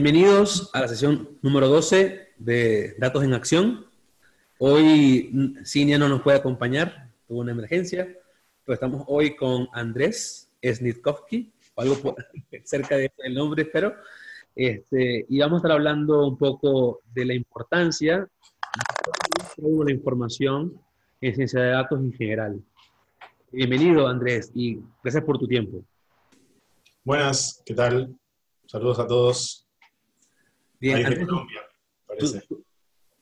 Bienvenidos a la sesión número 12 de Datos en Acción. Hoy Cinia no nos puede acompañar, tuvo una emergencia, pero estamos hoy con Andrés Snitkovsky, o algo cerca del nombre, espero. Este, y vamos a estar hablando un poco de la importancia de la información en ciencia de datos en general. Bienvenido, Andrés, y gracias por tu tiempo. Buenas, ¿qué tal? Saludos a todos. Bien, Colombia, parece.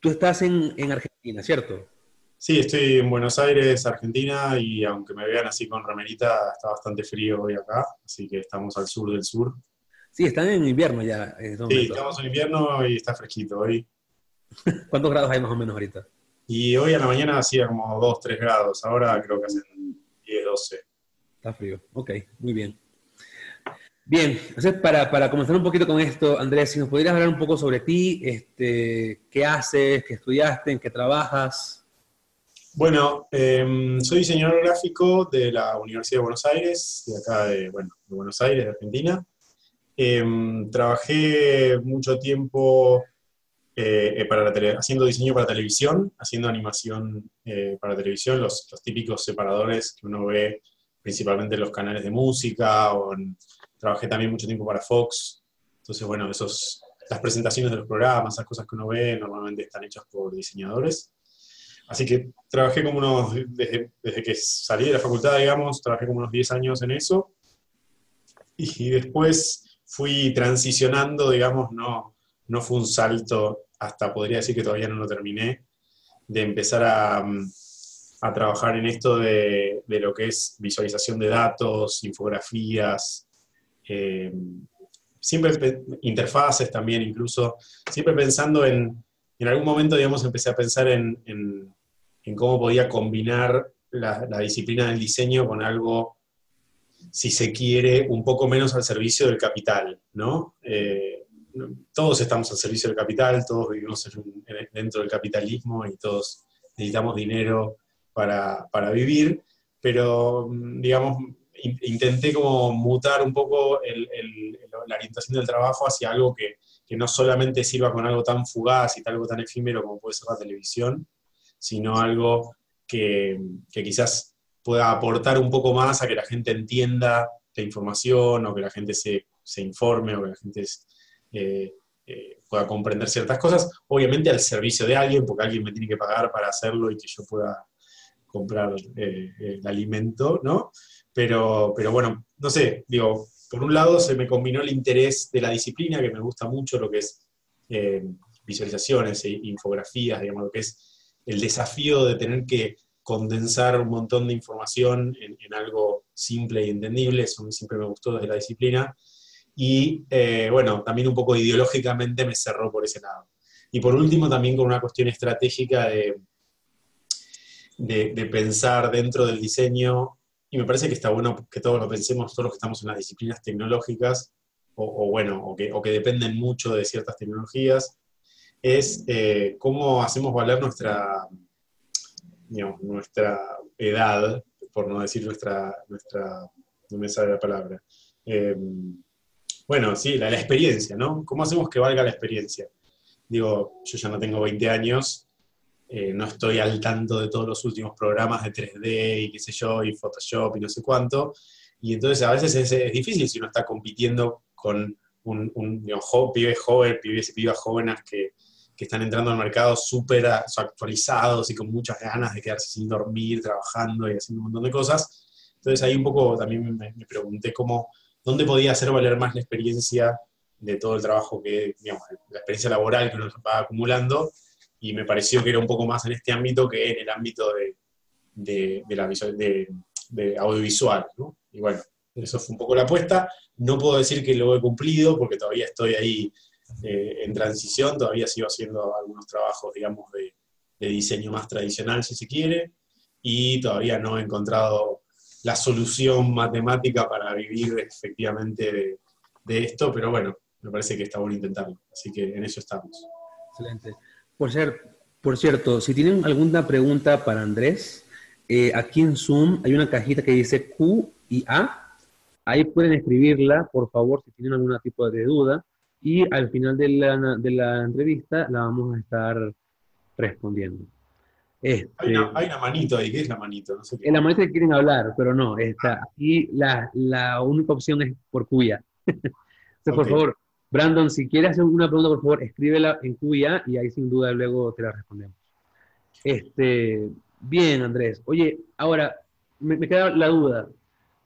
Tú, estás en, Argentina, ¿cierto? Sí, estoy en Buenos Aires, Argentina, y aunque me vean así con remerita, está bastante frío hoy acá, así que estamos al sur del sur. Sí, están en invierno ya. sí, estamos en invierno y está fresquito hoy. ¿Cuántos grados hay más o menos ahorita? Y hoy a la mañana hacía como 2, 3 grados, ahora creo que hacen 10, 12. Está frío, ok, muy bien. Bien, entonces para, para, comenzar un poquito con esto, Andrés, si nos pudieras hablar un poco sobre ti, este, qué haces, qué estudiaste, en qué trabajas. Bueno, em, soy diseñador gráfico de la Universidad de Buenos Aires, de acá de, bueno, de Buenos Aires, de Argentina. Em, trabajé mucho tiempo eh, para haciendo diseño para televisión, haciendo animación eh, para televisión, los, los, típicos separadores que uno ve principalmente en los canales de música o en trabajé también mucho tiempo para Fox, entonces bueno, esos, las presentaciones de los programas, esas cosas que uno ve, normalmente están hechas por diseñadores. Así que trabajé como unos, desde, que salí de la facultad, digamos, trabajé como unos 10 años en eso. Y, después fui transicionando, digamos, no, no fue un salto hasta, podría decir que todavía no lo terminé, de empezar a, a trabajar en esto de, de, lo que es visualización de datos, infografías, eh, siempre interfaces también incluso, siempre pensando en, en algún momento, digamos, empecé a pensar en, en, cómo podía combinar la, disciplina del diseño con algo, si se quiere, un poco menos al servicio del capital, ¿no? Eh, todos estamos al servicio del capital, todos vivimos dentro del capitalismo y todos necesitamos dinero para, para vivir, pero, digamos, intenté como mutar un poco la orientación del trabajo hacia algo que, no solamente sirva con algo tan fugaz y algo tan efímero como puede ser la televisión, sino algo que, quizás pueda aportar un poco más a que la gente entienda la información o que la gente se, informe o que la gente eh, eh, pueda comprender ciertas cosas, obviamente al servicio de alguien, porque alguien me tiene que pagar para hacerlo y que yo pueda comprar eh, el alimento, ¿no? Pero, pero bueno, no sé, digo, por un lado se me combinó el interés de la disciplina, que me gusta mucho lo que es eh, visualizaciones e infografías, digamos, lo que es el desafío de tener que condensar un montón de información en, algo simple y entendible, eso siempre me gustó desde la disciplina. Y eh, bueno, también un poco ideológicamente me cerró por ese lado. Y por último, también con una cuestión estratégica de, de, de pensar dentro del diseño y me parece que está bueno que todos lo pensemos, todos los que estamos en las disciplinas tecnológicas, o, bueno, o que, o que, dependen mucho de ciertas tecnologías, es eh, cómo hacemos valer nuestra, nuestra edad, por no decir nuestra, nuestra no me sale la palabra. Em, bueno, sí, la, experiencia, ¿no? ¿Cómo hacemos que valga la experiencia? Digo, yo ya no tengo 20 años, eh, no estoy al tanto de todos los últimos programas de 3D y qué sé yo, y Photoshop y no sé cuánto. Y entonces a veces es, difícil si uno está compitiendo con un, un pibes jóvenes, pibes y pibas jóvenes que, que están entrando al mercado súper actualizados y con muchas ganas de quedarse sin dormir, trabajando y haciendo un montón de cosas. Entonces ahí un poco también me, pregunté cómo, dónde podía hacer valer más la experiencia de todo el trabajo que, digamos, la experiencia laboral que uno va acumulando y me pareció que era un poco más en este ámbito que en el ámbito de, de, la visual, audiovisual. Y bueno, eso fue un poco la apuesta. No puedo decir que lo he cumplido porque todavía estoy ahí eh, en transición, todavía sigo haciendo algunos trabajos, digamos, de, diseño más tradicional, si se quiere, y todavía no he encontrado la solución matemática para vivir efectivamente de, de esto, pero bueno, me parece que está bueno intentarlo. Así que en eso estamos. Excelente. Por, ser, por cierto, si tienen alguna pregunta para Andrés, eh, aquí en Zoom hay una cajita que dice Q y A. Ahí pueden escribirla, por favor, si tienen algún tipo de duda. y al final de la, de la entrevista la vamos a estar respondiendo. Este, hay, una, manito ahí, ¿qué es la manito? No sé la manito que quieren hablar, pero no, está. Aquí la, la única opción es por cuya. Entonces, por favor, Brandon, si quieres hacer una pregunta, por favor, escríbela en cuya y ahí sin duda luego te la respondemos. Este, bien, Andrés. Oye, ahora, me, queda la duda.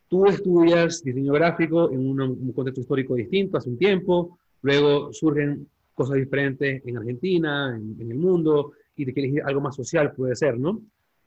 Tú estudias diseño gráfico en un, contexto histórico distinto hace un tiempo, luego surgen cosas diferentes en Argentina, en, el mundo, y te quieres ir algo más social, puede ser, ¿no?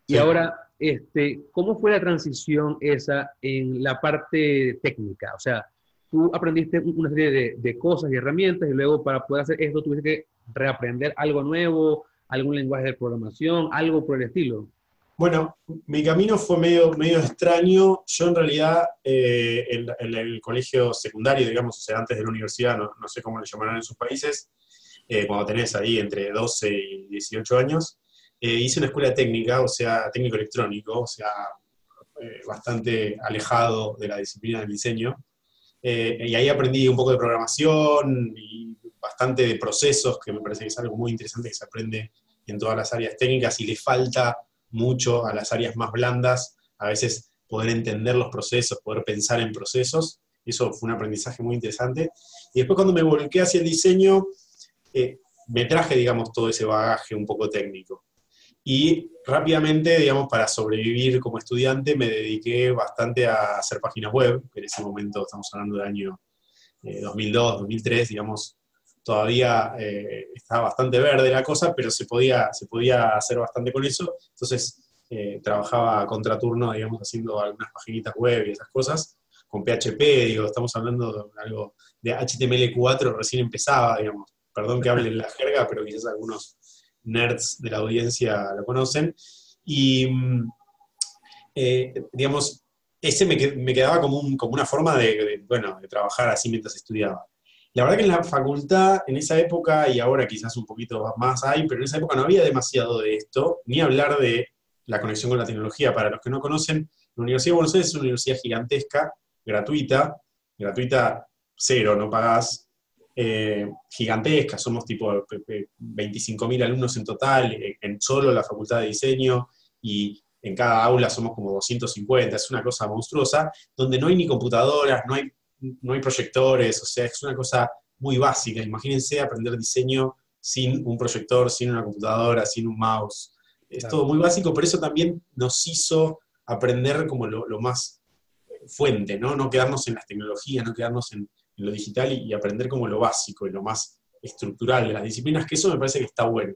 Y ahora, este, ¿cómo fue la transición esa en la parte técnica? O sea, tú aprendiste una serie de, cosas y herramientas y luego para poder hacer esto tuviste que reaprender algo nuevo, algún lenguaje de programación, algo por el estilo. Bueno, mi camino fue medio, medio extraño. Yo en realidad eh, en, el colegio secundario, digamos, o sea, antes de la universidad, no, sé cómo le llamarán en sus países, eh, cuando tenés ahí entre 12 y 18 años, eh, hice una escuela técnica, o sea, técnico electrónico, o sea, bastante alejado de la disciplina del diseño. Y ahí aprendí un poco de programación y bastante de procesos, que me parece que es algo muy interesante que se aprende en todas las áreas técnicas y le falta mucho a las áreas más blandas, a veces poder entender los procesos, poder pensar en procesos. Eso fue un aprendizaje muy interesante. Y después cuando me volqué hacia el diseño, eh, me traje, digamos, todo ese bagaje un poco técnico. Y rápidamente, digamos, para sobrevivir como estudiante, me dediqué bastante a hacer páginas web, en ese momento estamos hablando del año 2002, eh, 2003, digamos, todavía eh, estaba bastante verde la cosa, pero se podía, se podía hacer bastante con eso. Entonces eh, trabajaba a contraturno, digamos, haciendo algunas paginitas web y esas cosas, con PHP, digo, estamos hablando de algo de HTML4, recién empezaba, digamos. Perdón que hable en la jerga, pero quizás algunos nerds de la audiencia lo conocen. Y, mm, eh, digamos, ese me, quedaba como, como una forma de, bueno, de trabajar así mientras estudiaba. La verdad que en la facultad, en esa época, y ahora quizás un poquito más hay, pero en esa época no había demasiado de esto, ni hablar de la conexión con la tecnología. Para los que no conocen, la Universidad de Buenos Aires es una universidad gigantesca, gratuita, gratuita cero, no pagás, eh, gigantesca, somos tipo 25.000 alumnos en total, eh, en solo la facultad de diseño, y en cada aula somos como 250, es una cosa monstruosa, donde no hay ni computadoras, no hay no hay proyectores, o sea, es una cosa muy básica. Imagínense aprender diseño sin un proyector, sin una computadora, sin un mouse. Es todo muy básico, pero eso también nos hizo aprender como lo, más fuente, ¿no? No quedarnos en las tecnologías, no quedarnos en, lo digital y, aprender como lo básico y lo más estructural de las disciplinas, que eso me parece que está bueno.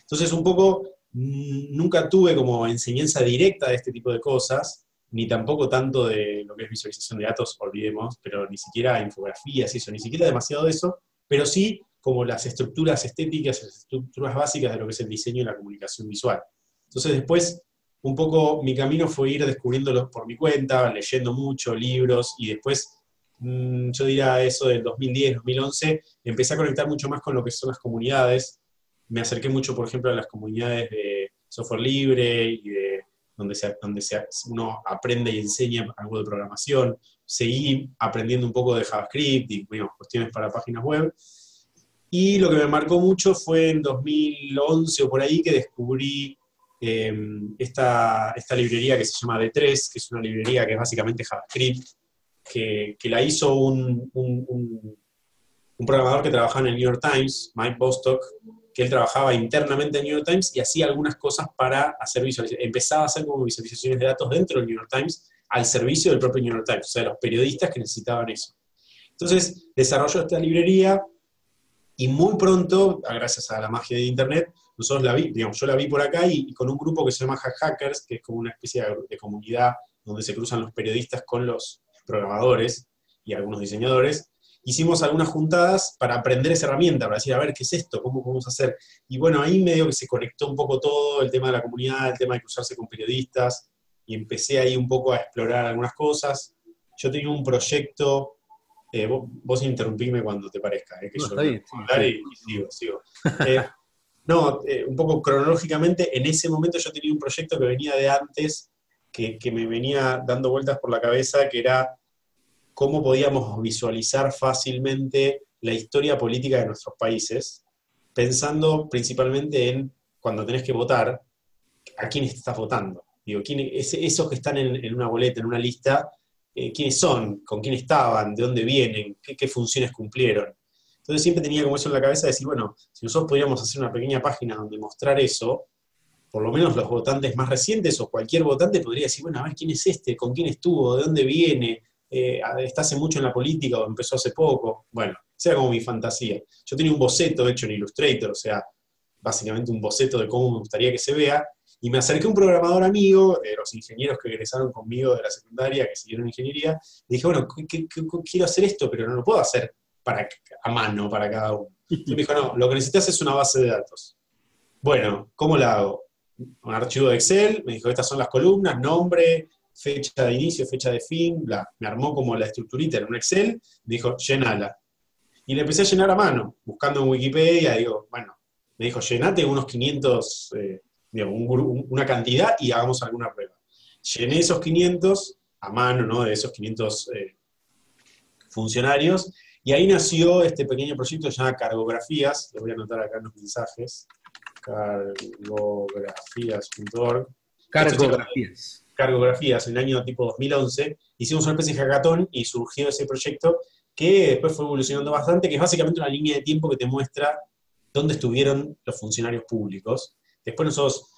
Entonces, un poco, mm, nunca tuve como enseñanza directa de este tipo de cosas, ni tampoco tanto de lo que es visualización de datos, olvidemos, pero ni siquiera infografías y eso, ni siquiera demasiado de eso, pero sí como las estructuras estéticas, las estructuras básicas de lo que es el diseño y la comunicación visual. Entonces después, un poco mi camino fue ir descubriéndolo por mi cuenta, leyendo mucho, libros, y después, yo diría eso del 2010, 2011, empecé a conectar mucho más con lo que son las comunidades. Me acerqué mucho, por ejemplo, a las comunidades de software libre y de donde, donde uno aprende y enseña algo de programación. Seguí aprendiendo un poco de JavaScript y cuestiones para páginas web. Y lo que me marcó mucho fue en 2011 o por ahí que descubrí em, esta, esta, librería que se llama D3, que es una librería que es básicamente JavaScript, que, la hizo un, un, programador que trabajaba en el New York Times, Mike Bostock, que él trabajaba internamente en New York Times y hacía algunas cosas para hacer visualizaciones. Empezaba a hacer como visualizaciones de datos dentro del New York Times al servicio del propio New York Times, o sea, los periodistas que necesitaban eso. Entonces, desarrolló esta librería y muy pronto, gracias a la magia de Internet, nosotros la vi, digamos, yo la vi por acá y, con un grupo que se llama Hackers, que es como una especie de comunidad donde se cruzan los periodistas con los programadores y algunos diseñadores, hicimos algunas juntadas para aprender esa herramienta, para decir, a ver, ¿qué es esto? ¿Cómo podemos hacer? Y bueno, ahí medio que se conectó un poco todo, el tema de la comunidad, el tema de cruzarse con periodistas, y empecé ahí un poco a explorar algunas cosas. Yo tenía un proyecto, eh, vos, interrumpime cuando te parezca, eh, que yo está bien, y, sigo, sigo. Eh, no, un poco cronológicamente, en ese momento yo tenía un proyecto que venía de antes, que, que me venía dando vueltas por la cabeza, que era cómo podíamos visualizar fácilmente la historia política de nuestros países, pensando principalmente en cuando tenés que votar, a quién estás votando. Digo, ¿quién, esos que están en, una boleta, en una lista, eh, quiénes son, con quién estaban, de dónde vienen, qué, funciones cumplieron. Entonces siempre tenía como eso en la cabeza de decir, bueno, si nosotros podríamos hacer una pequeña página donde mostrar eso, por lo menos los votantes más recientes o cualquier votante podría decir, bueno, a ver quién es este, con quién estuvo, de dónde viene, eh, está hace mucho en la política o empezó hace poco. Bueno, sea como mi fantasía. Yo tenía un boceto hecho en Illustrator, o sea, básicamente un boceto de cómo me gustaría que se vea, y me acerqué a un programador amigo, de los ingenieros que egresaron conmigo de la secundaria, que siguieron ingeniería, y dije, bueno, quiero hacer esto, pero no lo puedo hacer para, a mano para cada uno. Y me dijo, no, lo que necesitas es una base de datos. Bueno, ¿cómo la hago? Un archivo de Excel, me dijo, estas son las columnas, nombre, fecha de inicio, fecha de fin, bla. Me armó como la estructurita en un Excel, me dijo, llenala. Y le empecé a llenar a mano, buscando en Wikipedia, digo, bueno, me dijo, llenate unos 500, eh, una cantidad y hagamos alguna prueba. Llené esos 500 a mano, ¿no? De esos 500 eh, funcionarios, y ahí nació este pequeño proyecto llamado Cargografías, lo voy a anotar acá en los mensajes, cargografías.org. Cargografías. Cargografías, en el año tipo 2011, hicimos una especie de hackathon y surgió ese proyecto que después fue evolucionando bastante, que es básicamente una línea de tiempo que te muestra dónde estuvieron los funcionarios públicos. Después nosotros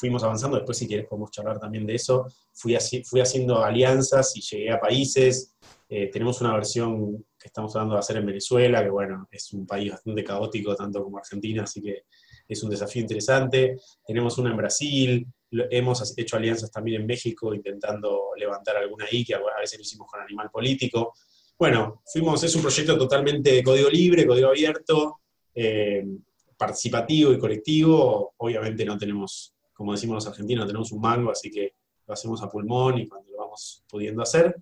fuimos avanzando, después si quieres podemos charlar también de eso, fui, así, fui haciendo alianzas y llegué a países, eh, tenemos una versión que estamos tratando de hacer en Venezuela, que bueno, es un país bastante caótico, tanto como Argentina, así que es un desafío interesante. Tenemos una en Brasil, hemos hecho alianzas también en México, intentando levantar alguna ahí, que a veces lo hicimos con Animal Político. Bueno, fuimos, es un proyecto totalmente de código libre, código abierto, eh, participativo y colectivo. Obviamente no tenemos, como decimos los argentinos, no tenemos un mango, así que lo hacemos a pulmón y cuando lo vamos pudiendo hacer.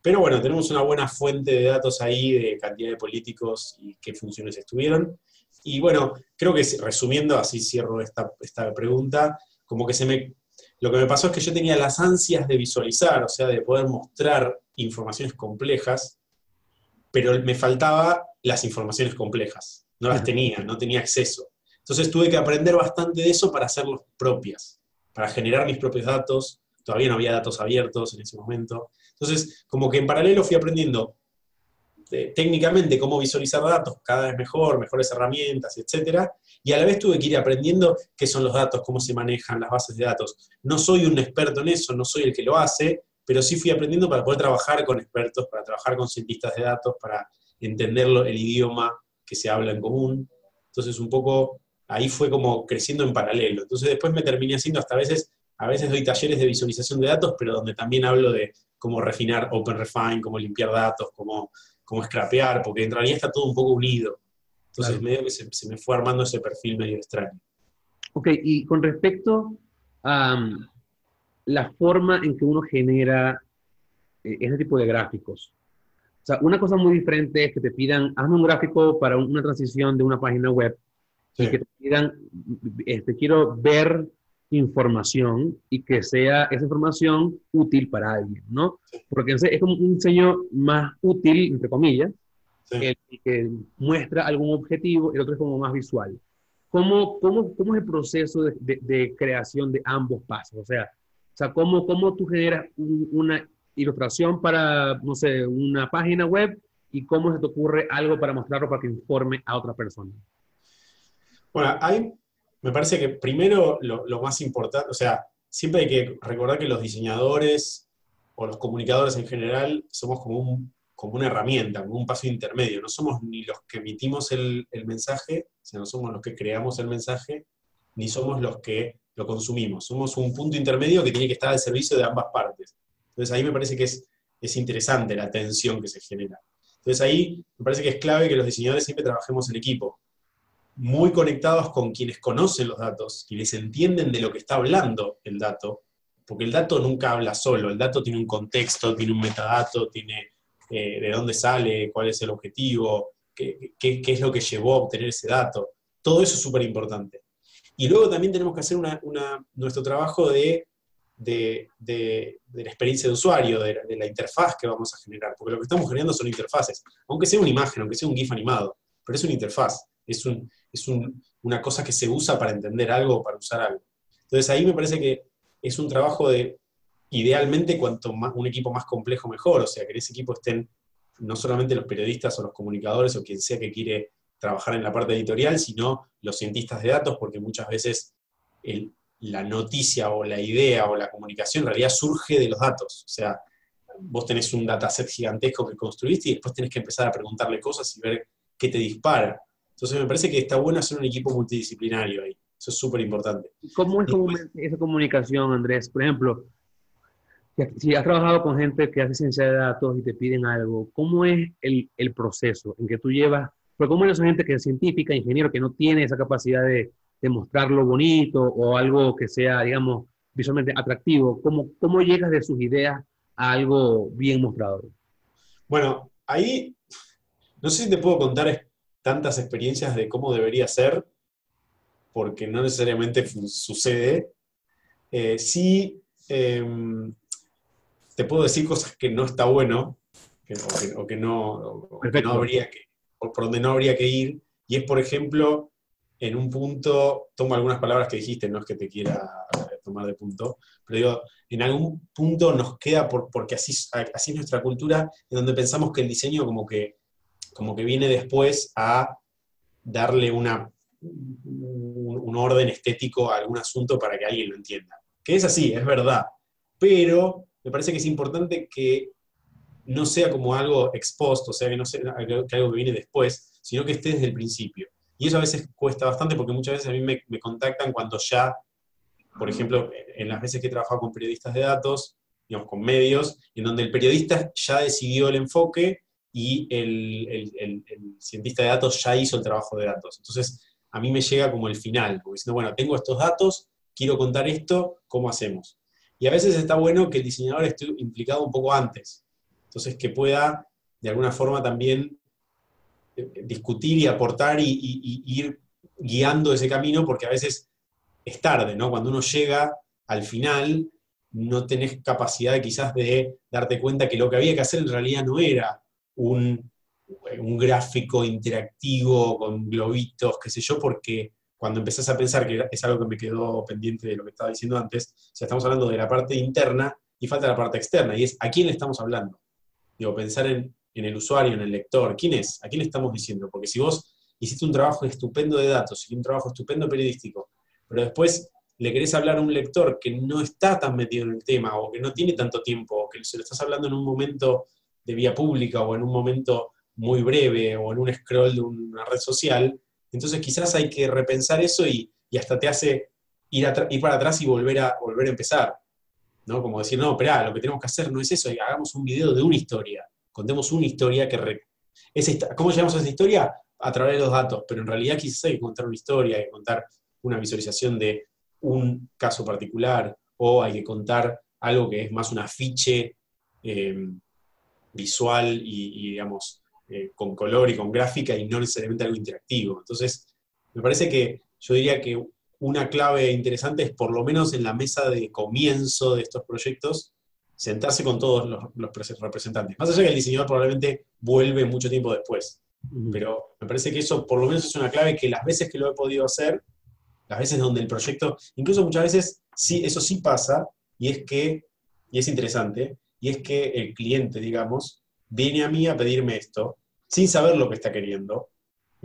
Pero bueno, tenemos una buena fuente de datos ahí de cantidad de políticos y qué funciones estuvieron. Y bueno, creo que resumiendo, así cierro esta, esta pregunta, como que se me... Lo que me pasó es que yo tenía las ansias de visualizar, o sea, de poder mostrar informaciones complejas, pero me faltaba las informaciones complejas. No las tenía, no tenía acceso. Entonces tuve que aprender bastante de eso para hacerlos propias, para generar mis propios datos. Todavía no había datos abiertos en ese momento. Entonces, como que en paralelo fui aprendiendo eh, técnicamente cómo visualizar datos cada vez mejor, mejores herramientas, etc. Y a la vez tuve que ir aprendiendo qué son los datos, cómo se manejan las bases de datos. No soy un experto en eso, no soy el que lo hace, pero sí fui aprendiendo para poder trabajar con expertos, para trabajar con cientistas de datos, para entenderlo, el idioma que se habla en común. Entonces, un poco ahí fue como creciendo en paralelo. Entonces, después me terminé haciendo hasta a veces, a veces doy talleres de visualización de datos, pero donde también hablo de cómo refinar OpenRefine, cómo limpiar datos, cómo, cómo scrapear, porque en realidad está todo un poco unido. Entonces, medio que se, me fue armando ese perfil medio extraño. Ok, y con respecto a um, la forma en que uno genera eh, ese tipo de gráficos, o sea, una cosa muy diferente es que te pidan, hazme un gráfico para una transición de una página web y que te pidan, este, quiero ver información y que sea esa información útil para alguien, ¿no? Porque es como un diseño más útil, entre comillas, el que muestra algún objetivo, el otro es como más visual. ¿Cómo, cómo, cómo es el proceso de, de, creación de ambos pasos? O sea, o sea ¿cómo, cómo tú generas una ilustración para, no sé, una página web y cómo se te ocurre algo para mostrarlo para que informe a otra persona? Bueno, hay, me parece que primero lo, más importante, o sea, siempre hay que recordar que los diseñadores o los comunicadores en general somos como, un, como una herramienta, como un paso intermedio. No somos ni los que emitimos el, el mensaje, o sea, no somos los que creamos el mensaje, ni somos los que lo consumimos. Somos un punto intermedio que tiene que estar al servicio de ambas partes. Entonces ahí me parece que es, es interesante la tensión que se genera. Entonces ahí me parece que es clave que los diseñadores siempre trabajemos en equipo, muy conectados con quienes conocen los datos, quienes entienden de lo que está hablando el dato, porque el dato nunca habla solo, el dato tiene un contexto, tiene un metadato, tiene eh, de dónde sale, cuál es el objetivo, qué, qué, es lo que llevó a obtener ese dato. Todo eso es súper importante. Y luego también tenemos que hacer una, nuestro trabajo de de, la experiencia de usuario, de, la interfaz que vamos a generar, porque lo que estamos generando son interfaces, aunque sea una imagen, aunque sea un GIF animado, pero es una interfaz, es, es una cosa que se usa para entender algo para usar algo. Entonces ahí me parece que es un trabajo de, idealmente, cuanto más, un equipo más complejo mejor, o sea, que en ese equipo estén no solamente los periodistas o los comunicadores o quien sea que quiere trabajar en la parte editorial, sino los cientistas de datos, porque muchas veces la noticia o la idea o la comunicación en realidad surge de los datos. O sea, vos tenés un dataset gigantesco que construiste y después tenés que empezar a preguntarle cosas y ver qué te dispara. Entonces me parece que está bueno hacer un equipo multidisciplinario ahí. Eso es súper importante. ¿Cómo es esa comunicación, Andrés? Por ejemplo, si has trabajado con gente que hace ciencia de datos y te piden algo, ¿cómo es el, el proceso en que tú llevas? Porque ¿cómo es esa gente que es científica, ingeniero, que no tiene esa capacidad de, de mostrarlo bonito o algo que sea, digamos, visualmente atractivo? ¿Cómo, ¿Cómo llegas de sus ideas a algo bien mostrador? Bueno, ahí no sé si te puedo contar tantas experiencias de cómo debería ser, porque no necesariamente sucede. Eh, sí, em, te puedo decir cosas que no está bueno, o, que, no, no habría que, por donde no habría que ir, y es, por ejemplo, en un punto, tomo algunas palabras que dijiste, no es que te quiera tomar de punto, pero digo, en algún punto nos queda, por, porque así, así es nuestra cultura, en donde pensamos que el diseño como que, como que viene después a darle una, un, un orden estético a algún asunto para que alguien lo entienda. Que es así, es verdad, pero me parece que es importante que no sea como algo expuesto, o sea, que no sea algo que viene después, sino que esté desde el principio. Y eso a veces cuesta bastante porque muchas veces a mí me, contactan cuando ya, por ejemplo, en las veces que he trabajado con periodistas de datos, digamos, con medios, en donde el periodista ya decidió el enfoque y el, cientista de datos ya hizo el trabajo de datos. Entonces, a mí me llega como el final, como diciendo, bueno, tengo estos datos, quiero contar esto, ¿cómo hacemos? Y a veces está bueno que el diseñador esté implicado un poco antes. Entonces, que pueda, de alguna forma, también discutir y aportar y, ir guiando ese camino, porque a veces es tarde, ¿no? Cuando uno llega al final, no tenés capacidad quizás de darte cuenta que lo que había que hacer en realidad no era un, un gráfico interactivo con globitos, qué sé yo, porque cuando empezás a pensar que es algo que me quedó pendiente de lo que estaba diciendo antes, o estamos hablando de la parte interna y falta la parte externa, y es a quién le estamos hablando. Digo, pensar en en el usuario, en el lector. ¿Quién es? ¿A quién le estamos diciendo? Porque si vos hiciste un trabajo estupendo de datos y un trabajo estupendo periodístico, pero después le querés hablar a un lector que no está tan metido en el tema o que no tiene tanto tiempo o que se lo estás hablando en un momento de vía pública o en un momento muy breve o en un scroll de una red social, entonces quizás hay que repensar eso y, hasta te hace ir, para atrás y volver a, volver a empezar. ¿no? Como decir, no, espera, lo que tenemos que hacer no es eso, hagamos un video de una historia contemos una historia que... ¿Cómo llegamos a esa historia? A través de los datos, pero en realidad quizás hay que contar una historia, hay que contar una visualización de un caso particular, o hay que contar algo que es más un afiche em, visual y, digamos, eh, con color y con gráfica y no necesariamente algo interactivo. Entonces, me parece que yo diría que una clave interesante es por lo menos en la mesa de comienzo de estos proyectos, sentarse con todos los, representantes. Más allá que el diseñador probablemente vuelve mucho tiempo después. Pero me parece que eso por lo menos es una clave que las veces que lo he podido hacer, las veces donde el proyecto, incluso muchas veces sí, eso sí pasa, y es que, y es interesante, y es que el cliente, digamos, viene a mí a pedirme esto, sin saber lo que está queriendo,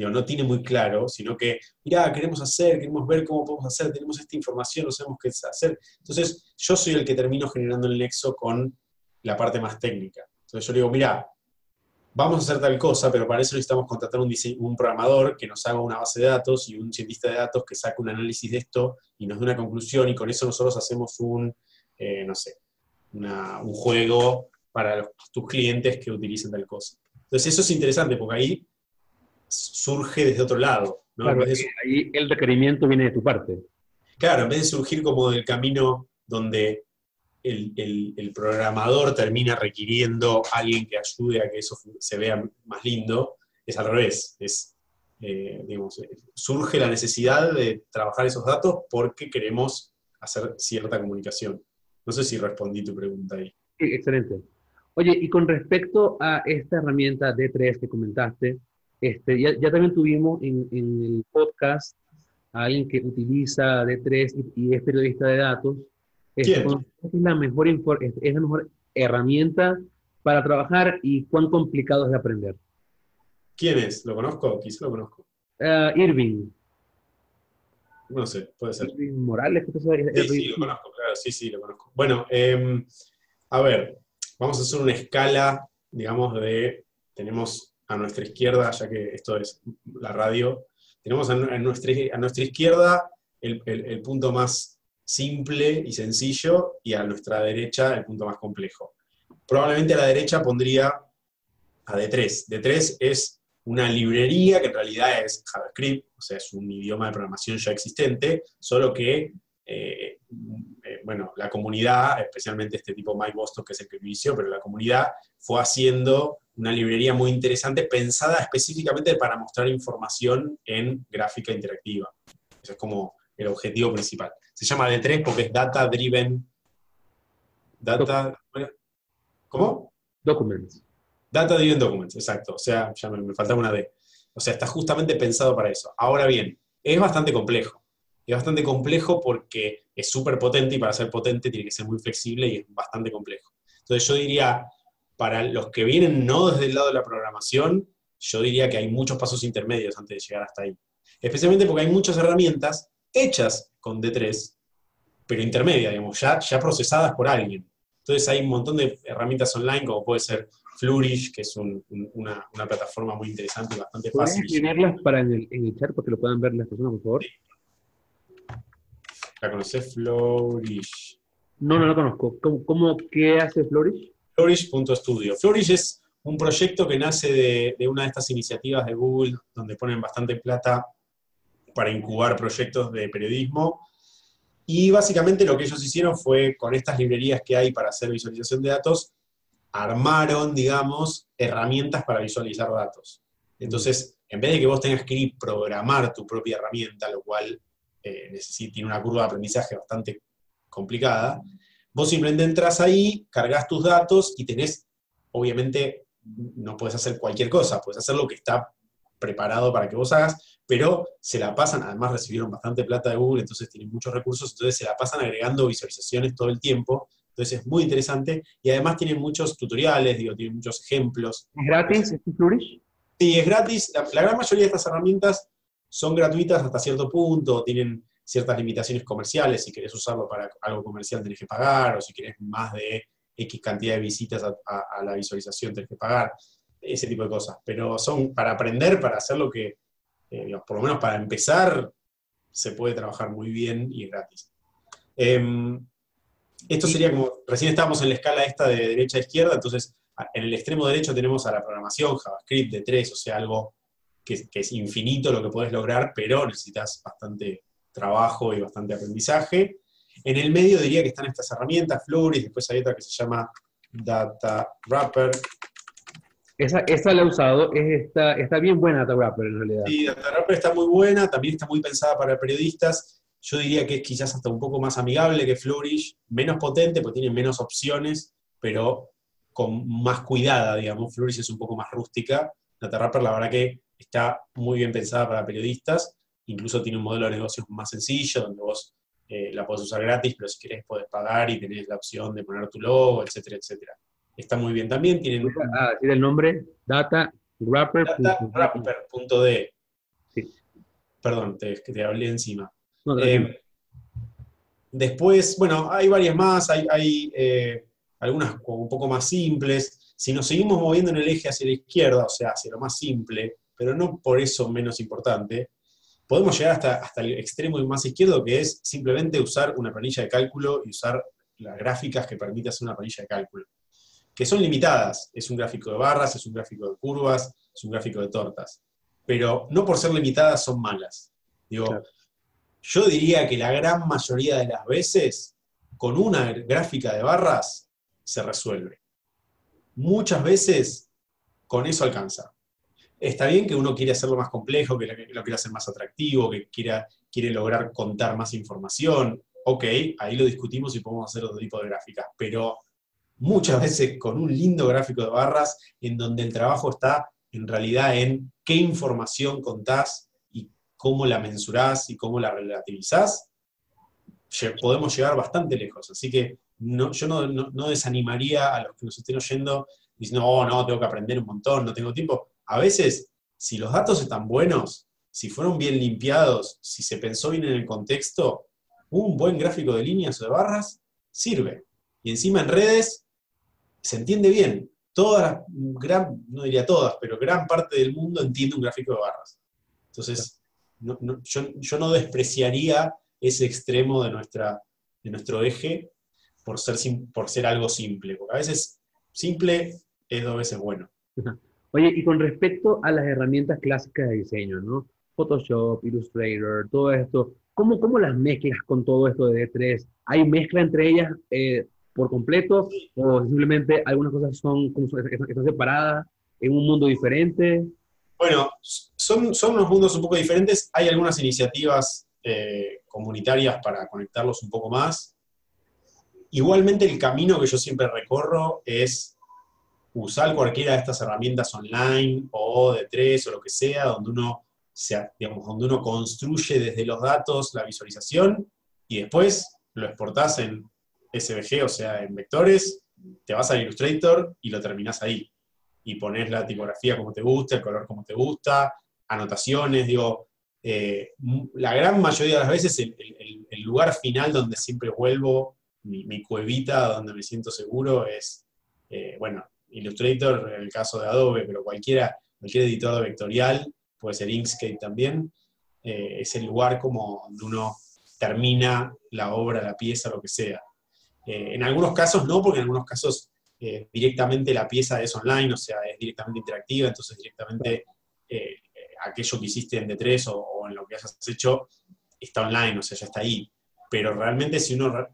no tiene muy claro, sino que, mira, queremos hacer, queremos ver cómo podemos hacer, tenemos esta información, no sabemos qué hacer. Entonces, yo soy el que termino generando el nexo con la parte más técnica. Entonces, yo le digo, mira, vamos a hacer tal cosa, pero para eso necesitamos contratar un, un programador que nos haga una base de datos y un cientista de datos que saque un análisis de esto y nos dé una conclusión y con eso nosotros hacemos un, eh, no sé, un juego para tus clientes que utilicen tal cosa. Entonces eso es interesante porque ahí surge desde otro lado. Claro, ahí el requerimiento viene de tu parte. Claro, en vez de surgir como del camino donde el, programador termina requiriendo a alguien que ayude a que eso se vea más lindo, es al revés. Es, eh, surge la necesidad de trabajar esos datos porque queremos hacer cierta comunicación. No sé si respondí tu pregunta ahí. Sí, excelente. Oye, y con respecto a esta herramienta D3 que comentaste, este, ya, ya también tuvimos en, en, el podcast a alguien que utiliza D3 y, y es periodista de datos. Este, ¿Quién? Es la, mejor, es la mejor herramienta para trabajar y cuán complicado es de aprender. ¿Quién es? ¿Lo conozco? Quizá lo conozco. Uh, Irving. No sé, puede ser. Irving Morales. ¿qué sí, sí, lo conozco, claro, sí, sí, lo conozco. Bueno, eh, a ver, vamos a hacer una escala, digamos, de, tenemos a nuestra izquierda, ya que esto es la radio, tenemos a, nuestra, a nuestra, izquierda el, el, el, punto más simple y sencillo, y a nuestra derecha el punto más complejo. Probablemente a la derecha pondría a D3. D3 es una librería que en realidad es JavaScript, o sea, es un idioma de programación ya existente, solo que eh, eh, bueno, la comunidad, especialmente este tipo Mike Boston, que es el que inició, pero la comunidad fue haciendo una librería muy interesante pensada específicamente para mostrar información en gráfica interactiva. Eso es como el objetivo principal. Se llama D3 porque es Data Driven. Data. ¿Cómo? Documents. Data Driven Documents, exacto. O sea, ya me, me faltaba una D. O sea, está justamente pensado para eso. Ahora bien, es bastante complejo. Es bastante complejo porque es súper potente y para ser potente tiene que ser muy flexible y es bastante complejo. Entonces yo diría, para los que vienen no desde el lado de la programación, yo diría que hay muchos pasos intermedios antes de llegar hasta ahí. Especialmente porque hay muchas herramientas hechas con D3, pero intermedias, digamos, ya, ya procesadas por alguien. Entonces hay un montón de herramientas online, como puede ser Flourish, que es un, un, una, una, plataforma muy interesante y bastante fácil. ¿Puedes escribirlas para en el, en el, chat para que lo puedan ver las personas, por favor? Sí. ¿La conoces, Flourish? No, no la conozco. ¿Cómo, cómo qué hace Flourish? Flourish.studio. Flourish es un proyecto que nace de, de, una de estas iniciativas de Google, donde ponen bastante plata para incubar proyectos de periodismo. Y básicamente lo que ellos hicieron fue, con estas librerías que hay para hacer visualización de datos, armaron, digamos, herramientas para visualizar datos. Entonces, en vez de que vos tengas que ir programar tu propia herramienta, lo cual eh, tiene una curva de aprendizaje bastante complicada, vos simplemente entras ahí, cargas tus datos y tenés, obviamente, no puedes hacer cualquier cosa, puedes hacer lo que está preparado para que vos hagas, pero se la pasan, además recibieron bastante plata de Google, entonces tienen muchos recursos, entonces se la pasan agregando visualizaciones todo el tiempo, entonces es muy interesante y además tienen muchos tutoriales, digo, tienen muchos ejemplos. ¿Es gratis Flourish? Sí, es gratis. La, la, gran mayoría de estas herramientas son gratuitas hasta cierto punto, tienen ciertas limitaciones comerciales, si querés usarlo para algo comercial tenés que pagar, o si querés más de X cantidad de visitas a, a, a la visualización tenés que pagar, ese tipo de cosas. Pero son para aprender, para hacer lo que, eh, digamos, por lo menos para empezar, se puede trabajar muy bien y es gratis. Eh, esto sería como, recién estábamos en la escala esta de derecha a izquierda, entonces en el extremo derecho tenemos a la programación, JavaScript de 3, o sea, algo que, que, es infinito lo que puedes lograr, pero necesitas bastante trabajo y bastante aprendizaje. En el medio diría que están estas herramientas, Flourish, después hay otra que se llama Data Wrapper. Esa, esa la he usado, es está, está bien buena Data Wrapper en realidad. Sí, Data Wrapper está muy buena, también está muy pensada para periodistas. Yo diría que es quizás hasta un poco más amigable que Flourish, menos potente porque tiene menos opciones, pero con más cuidada, digamos. Flourish es un poco más rústica. Data Wrapper, la verdad que está muy bien pensada para periodistas. Incluso tiene un modelo de negocios más sencillo, donde vos eh, la podés usar gratis, pero si querés podés pagar y tenés la opción de poner tu logo, etcétera, etcétera. Está muy bien también. Tienen, ah, decir el nombre, Data Wrapper. Data Sí. Perdón, te, te hablé encima. No, eh, después, bueno, hay varias más, hay, hay eh, algunas un poco más simples. Si nos seguimos moviendo en el eje hacia la izquierda, o sea, hacia lo más simple, pero no por eso menos importante, podemos llegar hasta, hasta el extremo más izquierdo, que es simplemente usar una planilla de cálculo y usar las gráficas que permite hacer una planilla de cálculo, que son limitadas. Es un gráfico de barras, es un gráfico de curvas, es un gráfico de tortas. Pero no por ser limitadas son malas. Digo, claro. yo diría que la gran mayoría de las veces, con una gráfica de barras, se resuelve. Muchas veces con eso alcanza está bien que uno quiere hacerlo más complejo, que lo quiere hacer más atractivo, que quiera, quiere lograr contar más información, ok, ahí lo discutimos y podemos hacer otro tipo de gráficas, pero muchas veces con un lindo gráfico de barras en donde el trabajo está en realidad en qué información contás y cómo la mensurás y cómo la relativizás, podemos llegar bastante lejos. Así que yo no, desanimaría a los que nos estén oyendo diciendo, oh, no, tengo que aprender un montón, no tengo tiempo. A veces, si los datos están buenos, si fueron bien limpiados, si se pensó bien en el contexto, un buen gráfico de líneas o de barras sirve. Y encima en redes se entiende bien. Toda gran, no diría todas, pero gran parte del mundo entiende un gráfico de barras. Entonces, yo, no despreciaría ese extremo de, de nuestro eje por ser, por ser algo simple, porque a veces simple es dos veces bueno. Oye, y con respecto a las herramientas clásicas de diseño, ¿no? Photoshop, Illustrator, todo esto, ¿cómo, cómo las mezclas con todo esto de D3? ¿Hay mezcla entre ellas eh, por completo o simplemente algunas cosas son están separadas en un mundo diferente? Bueno, son, son unos mundos un poco diferentes. Hay algunas iniciativas eh, comunitarias para conectarlos un poco más. Igualmente el camino que yo siempre recorro es usar cualquiera de estas herramientas online o de tres o lo que sea, donde uno, digamos, donde uno construye desde los datos la visualización y después lo exportás en SVG, o sea, en vectores, te vas a Illustrator y lo terminás ahí. Y pones la tipografía como te gusta, el color como te gusta, anotaciones, digo, eh, la gran mayoría de las veces el, lugar final donde siempre vuelvo, mi, cuevita donde me siento seguro es, eh, bueno, Illustrator en el caso de Adobe, pero cualquiera, cualquier editor vectorial, puede ser Inkscape también, eh, es el lugar como donde uno termina la obra, la pieza, lo que sea. Eh, en algunos casos no, porque en algunos casos eh, directamente la pieza es online, o sea, es directamente interactiva, entonces directamente aquello que hiciste en D3 o, en lo que hayas hecho está online, o sea, ya está ahí. Pero realmente si uno,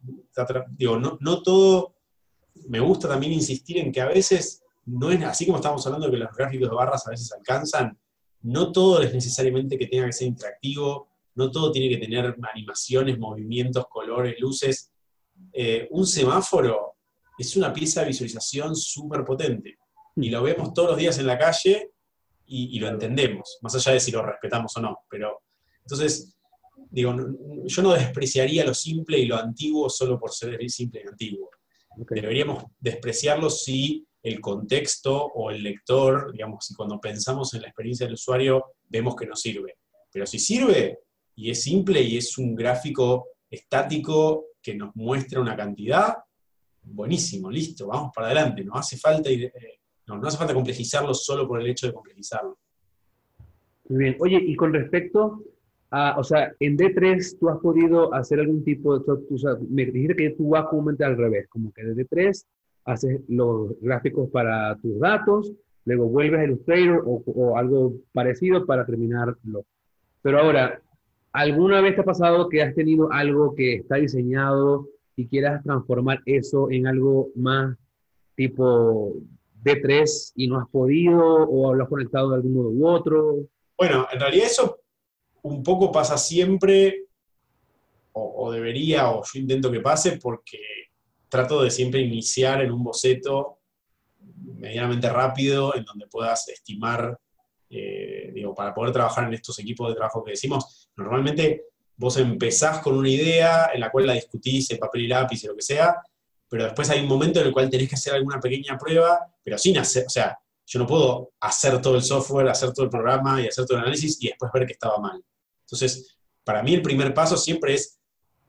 digo, no, no todo, me gusta también insistir en que a veces no es, así como estamos hablando de que los gráficos de barras a veces alcanzan, no todo es necesariamente que tenga que ser interactivo, no todo tiene que tener animaciones, movimientos, colores, luces. Eh, un semáforo es una pieza de visualización súper potente. Y lo vemos todos los días en la calle y, lo entendemos, más allá de si lo respetamos o no. Pero entonces, digo, yo no despreciaría lo simple y lo antiguo solo por ser simple y antiguo. Deberíamos despreciarlo si el contexto o el lector, digamos, si cuando pensamos en la experiencia del usuario vemos que no sirve. Pero si sirve y es simple y es un gráfico estático que nos muestra una cantidad, buenísimo, listo, vamos para adelante, no hace falta, eh, no, hace falta complejizarlo solo por el hecho de complejizarlo. Muy bien, oye, y con respecto a, o sea, en D3 tú has podido hacer algún tipo de, o sea, me dijiste que tú vas comúnmente al revés, como que de D3 haces los gráficos para tus datos, luego vuelves a Illustrator o, o algo parecido para terminarlo. Pero ahora, ¿Alguna vez te ha pasado que has tenido algo que está diseñado y quieras transformar eso en algo más tipo D3 y no has podido o lo has conectado de algún modo u otro? Bueno, en realidad eso un poco pasa siempre, o, debería, o yo intento que pase, porque trato de siempre iniciar en un boceto medianamente rápido, en donde puedas estimar eh, digo, para poder trabajar en estos equipos de trabajo que decimos, normalmente vos empezás con una idea en la cual la discutís en papel y lápiz y lo que sea, pero después hay un momento en el cual tenés que hacer alguna pequeña prueba, pero sin hacer, o sea, yo no puedo hacer todo el software, hacer todo el programa y hacer todo el análisis y después ver que estaba mal. Entonces, para mí el primer paso siempre es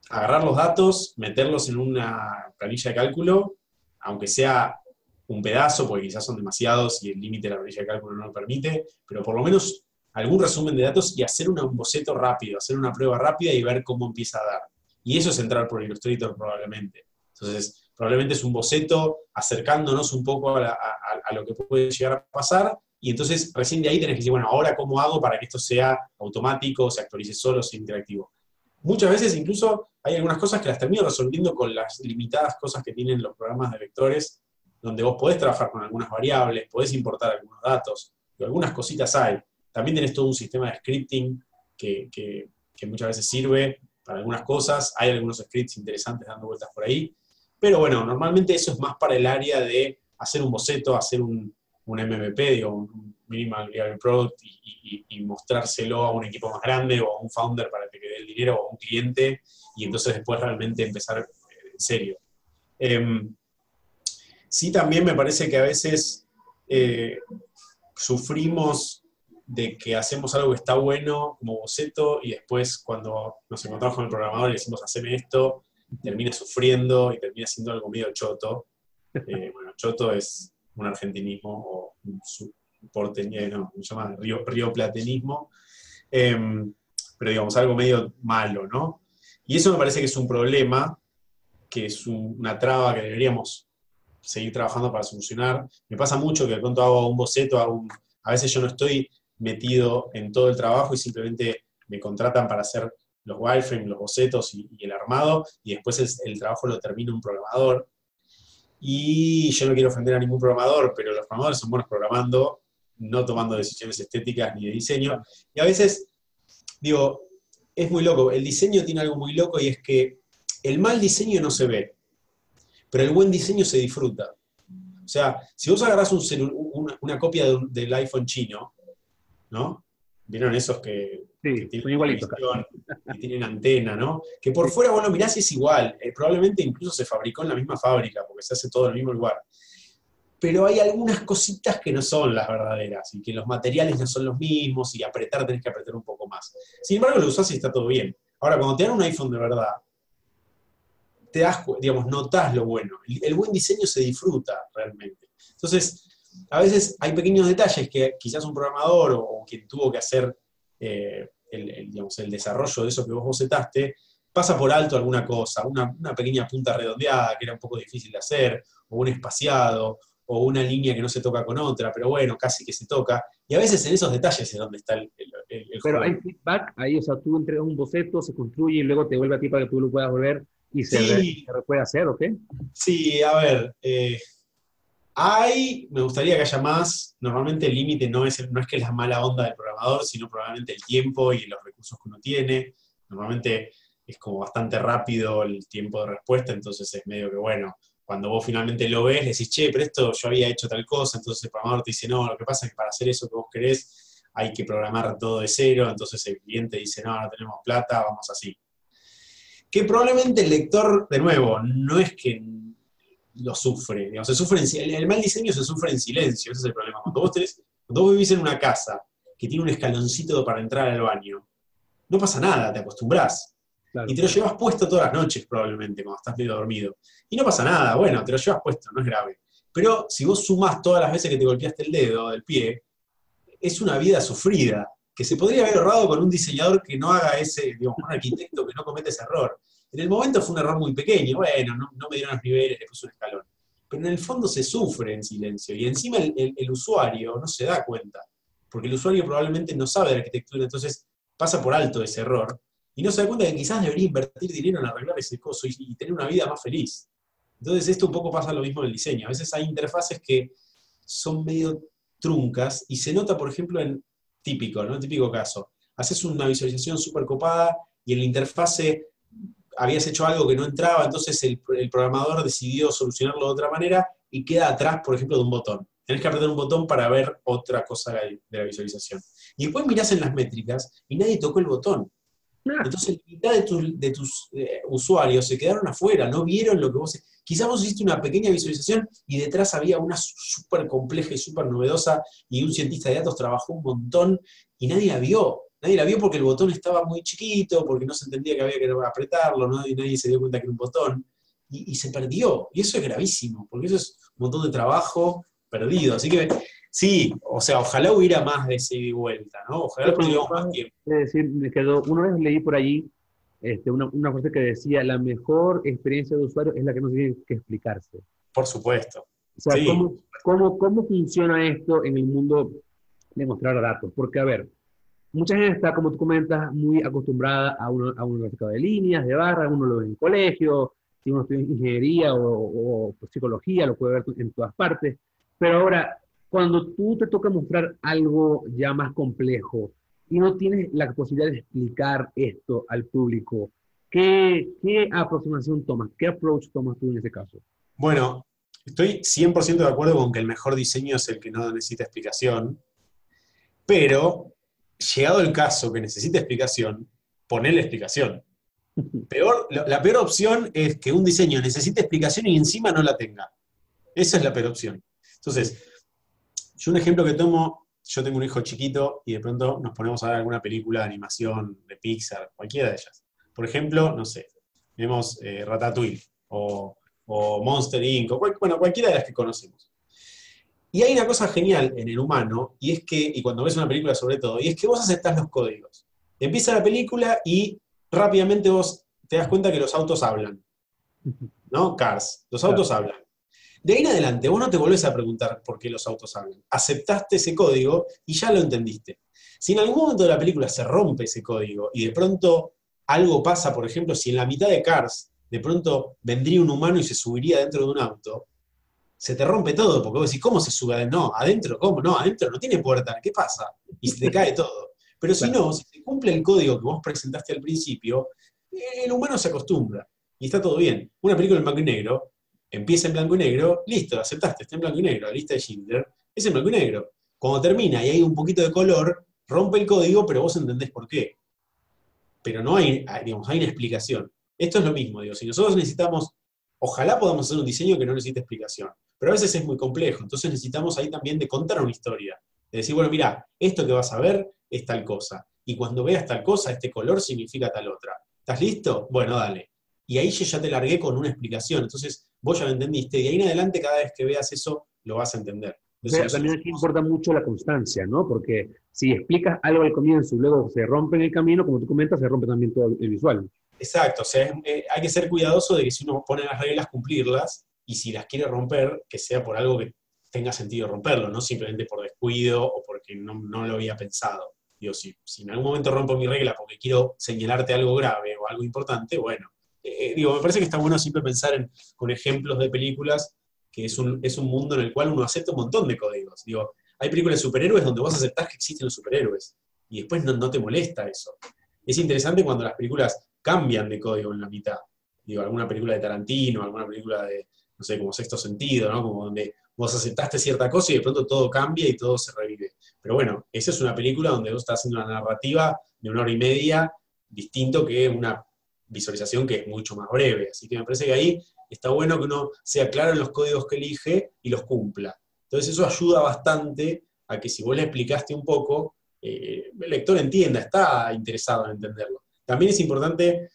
agarrar los datos, meterlos en una planilla de cálculo, aunque sea un pedazo, porque quizás son demasiados y el límite de la planilla de cálculo no lo permite, pero por lo menos algún resumen de datos y hacer un boceto rápido, hacer una prueba rápida y ver cómo empieza a dar. Y eso es entrar por Illustrator probablemente. Entonces, probablemente es un boceto acercándonos un poco a, lo que puede llegar a pasar y entonces recién de ahí tenés que decir, bueno, ahora cómo hago para que esto sea automático, se actualice solo, sea interactivo. Muchas veces incluso hay algunas cosas que las termino resolviendo con las limitadas cosas que tienen los programas de vectores donde vos podés trabajar con algunas variables, podés importar algunos datos, y algunas cositas hay. También tenés todo un sistema de scripting que, muchas veces sirve. para algunas cosas, hay algunos scripts interesantes dando vueltas por ahí, pero bueno, normalmente eso es más para el área de hacer un boceto, hacer un, un MVP, digo, un Minimal Viable Product y, mostrárselo a un equipo más grande o a un founder para que te dé el dinero o a un cliente y entonces después realmente empezar eh, en serio. Em, sí, también me parece que a veces eh, sufrimos de que hacemos algo que está bueno como boceto y después cuando nos encontramos con el programador y decimos, haceme esto, termina sufriendo y termina siendo algo medio choto. Eh, bueno, choto es un argentinismo o un porteño, no, se llama río, río platenismo, em, pero digamos algo medio malo, ¿no? Y eso me parece que es un problema, que es una traba que deberíamos seguir trabajando para solucionar. Me pasa mucho que de pronto hago un boceto, a veces yo no estoy metido en todo el trabajo y simplemente me contratan para hacer los wireframes, los bocetos y, el armado, y después el trabajo lo termina un programador. Y yo no quiero ofender a ningún programador, pero los programadores son buenos programando, no tomando decisiones estéticas ni de diseño. Y a veces, digo, es muy loco. El diseño tiene algo muy loco y es que el mal diseño no se ve, pero el buen diseño se disfruta. O sea, si vos agarrás una, copia del iPhone chino, ¿no? ¿Vieron esos que, tienen antena, ¿no? Que por fuera vos lo mirás y es igual. Eh, probablemente incluso se fabricó en la misma fábrica, porque se hace todo en el mismo lugar. Pero hay algunas cositas que no son las verdaderas, y que los materiales no son los mismos, y apretar tenés que apretar un poco más. Sin embargo, lo usás y está todo bien. Ahora, cuando te dan un iPhone de verdad, te das, digamos, notás lo bueno. el buen diseño se disfruta realmente. Entonces, a veces hay pequeños detalles que quizás un programador o, quien tuvo que hacer eh, el, desarrollo de eso que vos bocetaste, pasa por alto alguna cosa, una, pequeña punta redondeada que era un poco difícil de hacer, o un espaciado, o una línea que no se toca con otra, pero bueno, casi que se toca. Y a veces en esos detalles es donde está el, el, Pero hay feedback ahí, o sea, tú entregas un boceto, se construye y luego te vuelve a ti para que tú lo puedas volver y se, puede hacer, ¿ok? Sí, a ver, eh, hay, me gustaría que haya más. Normalmente el límite no es, no es que es la mala onda del programador, sino probablemente el tiempo y los recursos que uno tiene. Normalmente es como bastante rápido el tiempo de respuesta, entonces es medio que bueno, cuando vos finalmente lo ves, le decís, che, pero esto yo había hecho tal cosa, entonces el programador te dice, no, lo que pasa es que para hacer eso que vos querés hay que programar todo de cero, entonces el cliente dice, no, no tenemos plata, vamos así. Que probablemente el lector, de nuevo, no es que lo sufre. se sufre el, mal diseño se sufre en silencio, ese es el problema. Cuando vos, cuando vos vivís en una casa que tiene un escaloncito para entrar al baño, no pasa nada, te acostumbrás. Y te lo llevas puesto todas las noches probablemente cuando estás medio dormido. Y no pasa nada, bueno, te lo llevas puesto, no es grave. Pero si vos sumás todas las veces que te golpeaste el dedo del pie, es una vida sufrida, que se podría haber ahorrado con un diseñador que no haga ese, digamos, un arquitecto que no comete ese error. En el momento fue un error muy pequeño, bueno, no, me dieron los niveles, le puse un escalón. Pero en el fondo se sufre en silencio y encima el, usuario no se da cuenta, porque el usuario probablemente no sabe de arquitectura, entonces pasa por alto ese error y no se da cuenta que quizás debería invertir dinero en arreglar ese coso y, tener una vida más feliz. Entonces esto un poco pasa lo mismo en el diseño. A veces hay interfaces que son medio truncas y se nota, por ejemplo, en típico, ¿no? Típico caso. Haces una visualización súper copada y en la interfase habías hecho algo que no entraba, entonces el, programador decidió solucionarlo de otra manera y queda atrás, por ejemplo, de un botón. Tenés que apretar un botón para ver otra cosa de la visualización. Y después mirás en las métricas y nadie tocó el botón. Ah. Entonces, la mitad de, tus eh, usuarios se quedaron afuera, no vieron lo que vos... Quizás vos hiciste una pequeña visualización y detrás había una súper compleja y súper novedosa y un cientista de datos trabajó un montón y nadie la vio nadie la vio porque el botón estaba muy chiquito, porque no se entendía que había que apretarlo, ¿no? y nadie se dio cuenta que era un botón, y, se perdió. Y eso es gravísimo, porque eso es un montón de trabajo perdido. Así que sí, o sea, ojalá hubiera más de ese y vuelta, ¿no? Ojalá tuviéramos más tiempo. Es decir, me quedó, una vez leí por allí este, una, una frase que decía, la mejor experiencia de usuario es la que no tiene que explicarse. Por supuesto. O sea, ¿cómo, cómo, cómo funciona esto en el mundo de mostrar datos? Porque, a ver, mucha gente está, como tú comentas, muy acostumbrada a, uno, a un mercado de líneas, de barras, uno lo ve en colegio, si uno estudia ingeniería o, psicología, lo puede ver en todas partes. Pero ahora, cuando tú te toca mostrar algo ya más complejo y no tienes la posibilidad de explicar esto al público, ¿qué, ¿qué aproximación tomas? ¿Qué approach tomas tú en ese caso? Bueno, estoy 100% de acuerdo con que el mejor diseño es el que no necesita explicación, pero llegado el caso que necesita explicación, ponele explicación. Peor, la peor opción es que un diseño necesite explicación y encima no la tenga. Esa es la peor opción. Entonces, yo un ejemplo que tomo, yo tengo un hijo chiquito y de pronto nos ponemos a ver alguna película de animación de Pixar, cualquiera de ellas. Por ejemplo, no sé, vemos eh, Ratatouille o, Monster Inc. O bueno, cualquiera de las que conocemos. Y hay una cosa genial en el humano, y es que, y cuando ves una película sobre todo, y es que vos aceptás los códigos. Empieza la película y rápidamente vos te das cuenta que los autos hablan. ¿No? Cars, los autos hablan. De ahí en adelante, vos no te volvés a preguntar por qué los autos hablan. Aceptaste ese código y ya lo entendiste. Si en algún momento de la película se rompe ese código y de pronto algo pasa, por ejemplo, si en la mitad de Cars de pronto vendría un humano y se subiría dentro de un auto, se te rompe todo, porque vos decís, ¿cómo se sube? No, adentro, ¿cómo? No, adentro no tiene puerta, ¿qué pasa? Y se te cae todo. Pero si no, si se cumple el código que vos presentaste al principio, el humano se acostumbra y está todo bien. Una película en blanco y negro empieza en blanco y negro, listo, aceptaste, está en blanco y negro, la lista de Schindler es en blanco y negro. Cuando termina y hay un poquito de color, rompe el código, pero vos entendés por qué. Pero no hay, digamos, hay una explicación. Esto es lo mismo, digo, si nosotros necesitamos, ojalá podamos hacer un diseño que no necesite explicación, pero a veces es muy complejo, entonces necesitamos ahí también de contar una historia, de decir, bueno, mira, esto que vas a ver es tal cosa, y cuando veas tal cosa, este color significa tal otra. ¿Estás listo? Bueno, dale. Y ahí ya te largué con una explicación, entonces vos ya lo entendiste, y ahí en adelante cada vez que veas eso, lo vas a entender. también aquí importa mucho la constancia, ¿no? Porque si explicas algo al comienzo y luego se rompe en el camino, como tú comentas, se rompe también todo el visual. Exacto, o sea, eh, hay que ser cuidadoso de que si uno pone las reglas, cumplirlas, y si las quiere romper, que sea por algo que tenga sentido romperlo, no simplemente por descuido o porque no, lo había pensado. Digo, si, si, en algún momento rompo mi regla porque quiero señalarte algo grave o algo importante, bueno, eh, digo, me parece que está bueno siempre pensar en, con ejemplos de películas que es un, es un mundo en el cual uno acepta un montón de códigos. Digo, hay películas de superhéroes donde vos aceptás que existen los superhéroes y después no, no te molesta eso. Es interesante cuando las películas cambian de código en la mitad. Digo, alguna película de Tarantino, alguna película de, no sé, como sexto sentido, ¿no? Como donde vos aceptaste cierta cosa y de pronto todo cambia y todo se revive. Pero bueno, esa es una película donde vos estás haciendo una narrativa de una hora y media distinto que una visualización que es mucho más breve. Así que me parece que ahí está bueno que uno sea claro en los códigos que elige y los cumpla. Entonces eso ayuda bastante a que si vos le explicaste un poco, eh, el lector entienda, está interesado en entenderlo. También es importante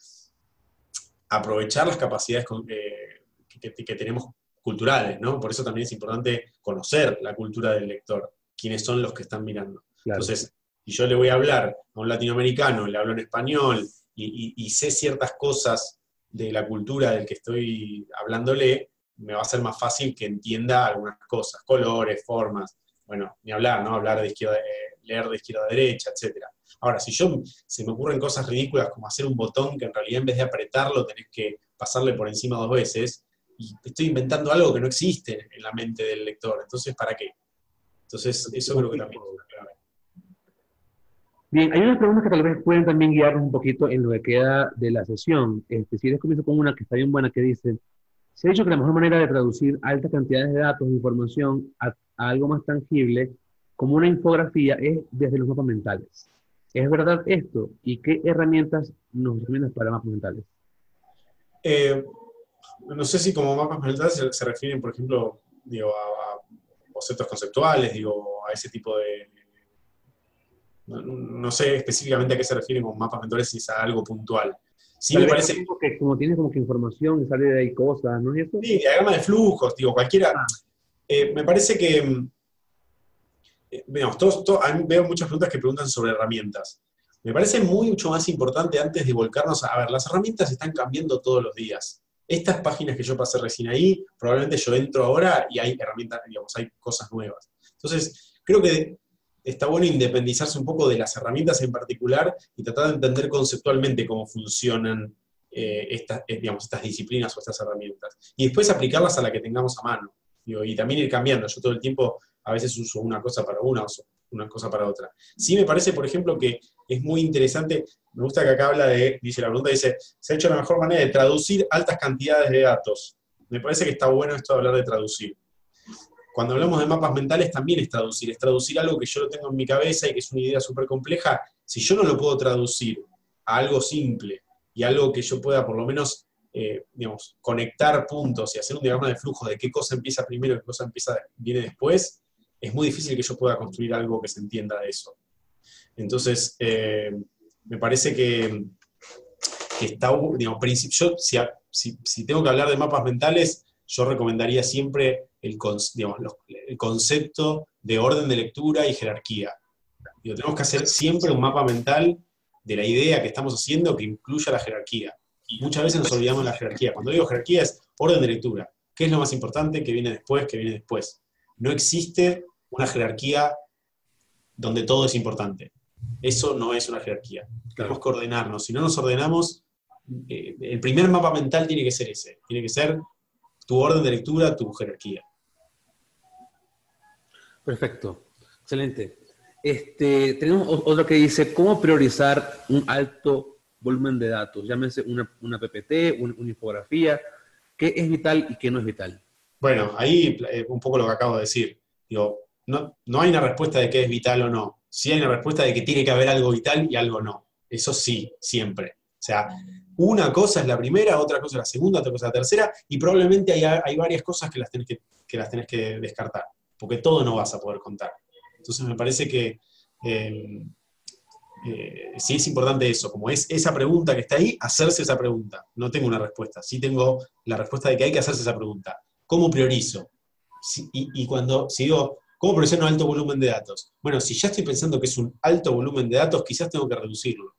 aprovechar las capacidades que, tenemos culturales, ¿no? Por eso también es importante conocer la cultura del lector, quiénes son los que están mirando. Entonces, si yo le voy a hablar a un latinoamericano, le hablo en español y, sé ciertas cosas de la cultura del que estoy hablándole, me va a ser más fácil que entienda algunas cosas, colores, formas, bueno, ni hablar, ¿no? Hablar de izquierda, eh, leer de izquierda a derecha, etcétera. Ahora, si yo se me ocurren cosas ridículas como hacer un botón que en realidad en vez de apretarlo tenés que pasarle por encima dos veces, y estoy inventando algo que no existe en la mente del lector, entonces, ¿para qué? Entonces, eso creo que también es clave. Bien, hay unas preguntas que tal vez pueden también guiarnos un poquito en lo que queda de la sesión. Este, si les comienzo con una que está bien buena que dice, se ha dicho que la mejor manera de traducir altas cantidades de datos e información a algo más tangible, como una infografía, es desde los mapas mentales. ¿Es verdad esto? ¿Y qué herramientas nos recomiendas para mapas mentales? Eh, no sé si como mapas mentales se, refieren, por ejemplo, digo, a, conceptos conceptuales, digo, a ese tipo de... No, sé específicamente a qué se refieren con mapas mentales, si es a algo puntual. Sí, me parece... Que como tienes como que información sale de ahí cosas, ¿no es eso? Sí, diagrama de flujos, digo, cualquiera... Ah. Eh, me parece que veamos, todos, veo muchas preguntas que preguntan sobre herramientas. Me parece mucho más importante antes de volcarnos a, ver, las herramientas están cambiando todos los días. Estas páginas que yo pasé recién ahí, probablemente yo entro ahora y hay herramientas, digamos, hay cosas nuevas. Entonces, creo que está bueno independizarse un poco de las herramientas en particular y tratar de entender conceptualmente cómo funcionan eh, estas, eh, digamos, estas disciplinas o estas herramientas. Y después aplicarlas a la que tengamos a mano. y también ir cambiando. Yo todo el tiempo a veces uso una cosa para una, una cosa para otra. Sí me parece, por ejemplo, que es muy interesante, me gusta que acá habla de, dice la pregunta, dice, se ha hecho la mejor manera de traducir altas cantidades de datos. Me parece que está bueno esto de hablar de traducir. Cuando hablamos de mapas mentales también es traducir, es traducir algo que yo lo tengo en mi cabeza y que es una idea súper compleja. Si yo no lo puedo traducir a algo simple y algo que yo pueda por lo menos, eh, digamos, conectar puntos y hacer un diagrama de flujo de qué cosa empieza primero y qué cosa empieza, viene después, es muy difícil que yo pueda construir algo que se entienda de eso. Entonces, eh, me parece que, está, digamos, yo, si, si tengo que hablar de mapas mentales, yo recomendaría siempre el, el concepto de orden de lectura y jerarquía. tenemos que hacer siempre un mapa mental de la idea que estamos haciendo que incluya la jerarquía. Y muchas veces nos olvidamos de la jerarquía. Cuando digo jerarquía es orden de lectura. ¿Qué es lo más importante? ¿Qué viene después? ¿Qué viene después? No existe una jerarquía donde todo es importante. Eso no es una jerarquía. Tenemos que ordenarnos. Si no nos ordenamos, eh, el primer mapa mental tiene que ser ese. Tiene que ser tu orden de lectura, tu jerarquía. Perfecto, excelente. Este, tenemos otro que dice, ¿cómo priorizar un alto volumen de datos? Llámese una, una PPT, una infografía, ¿qué es vital y qué no es vital? Bueno, ahí eh, un poco lo que acabo de decir. Digo, no, hay una respuesta de qué es vital o no. Sí hay una respuesta de que tiene que haber algo vital y algo no. Eso sí, siempre. O sea, una cosa es la primera, otra cosa es la segunda, otra cosa es la tercera, y probablemente hay, hay varias cosas que las tenés que, que las que descartar porque todo no vas a poder contar. Entonces me parece que eh, eh, sí es importante eso, como es esa pregunta que está ahí, hacerse esa pregunta. No tengo una respuesta, sí tengo la respuesta de que hay que hacerse esa pregunta. ¿Cómo priorizo? y, cuando, si ¿cómo un alto volumen de datos? Bueno, si ya estoy pensando que es un alto volumen de datos, quizás tengo que reducirlo.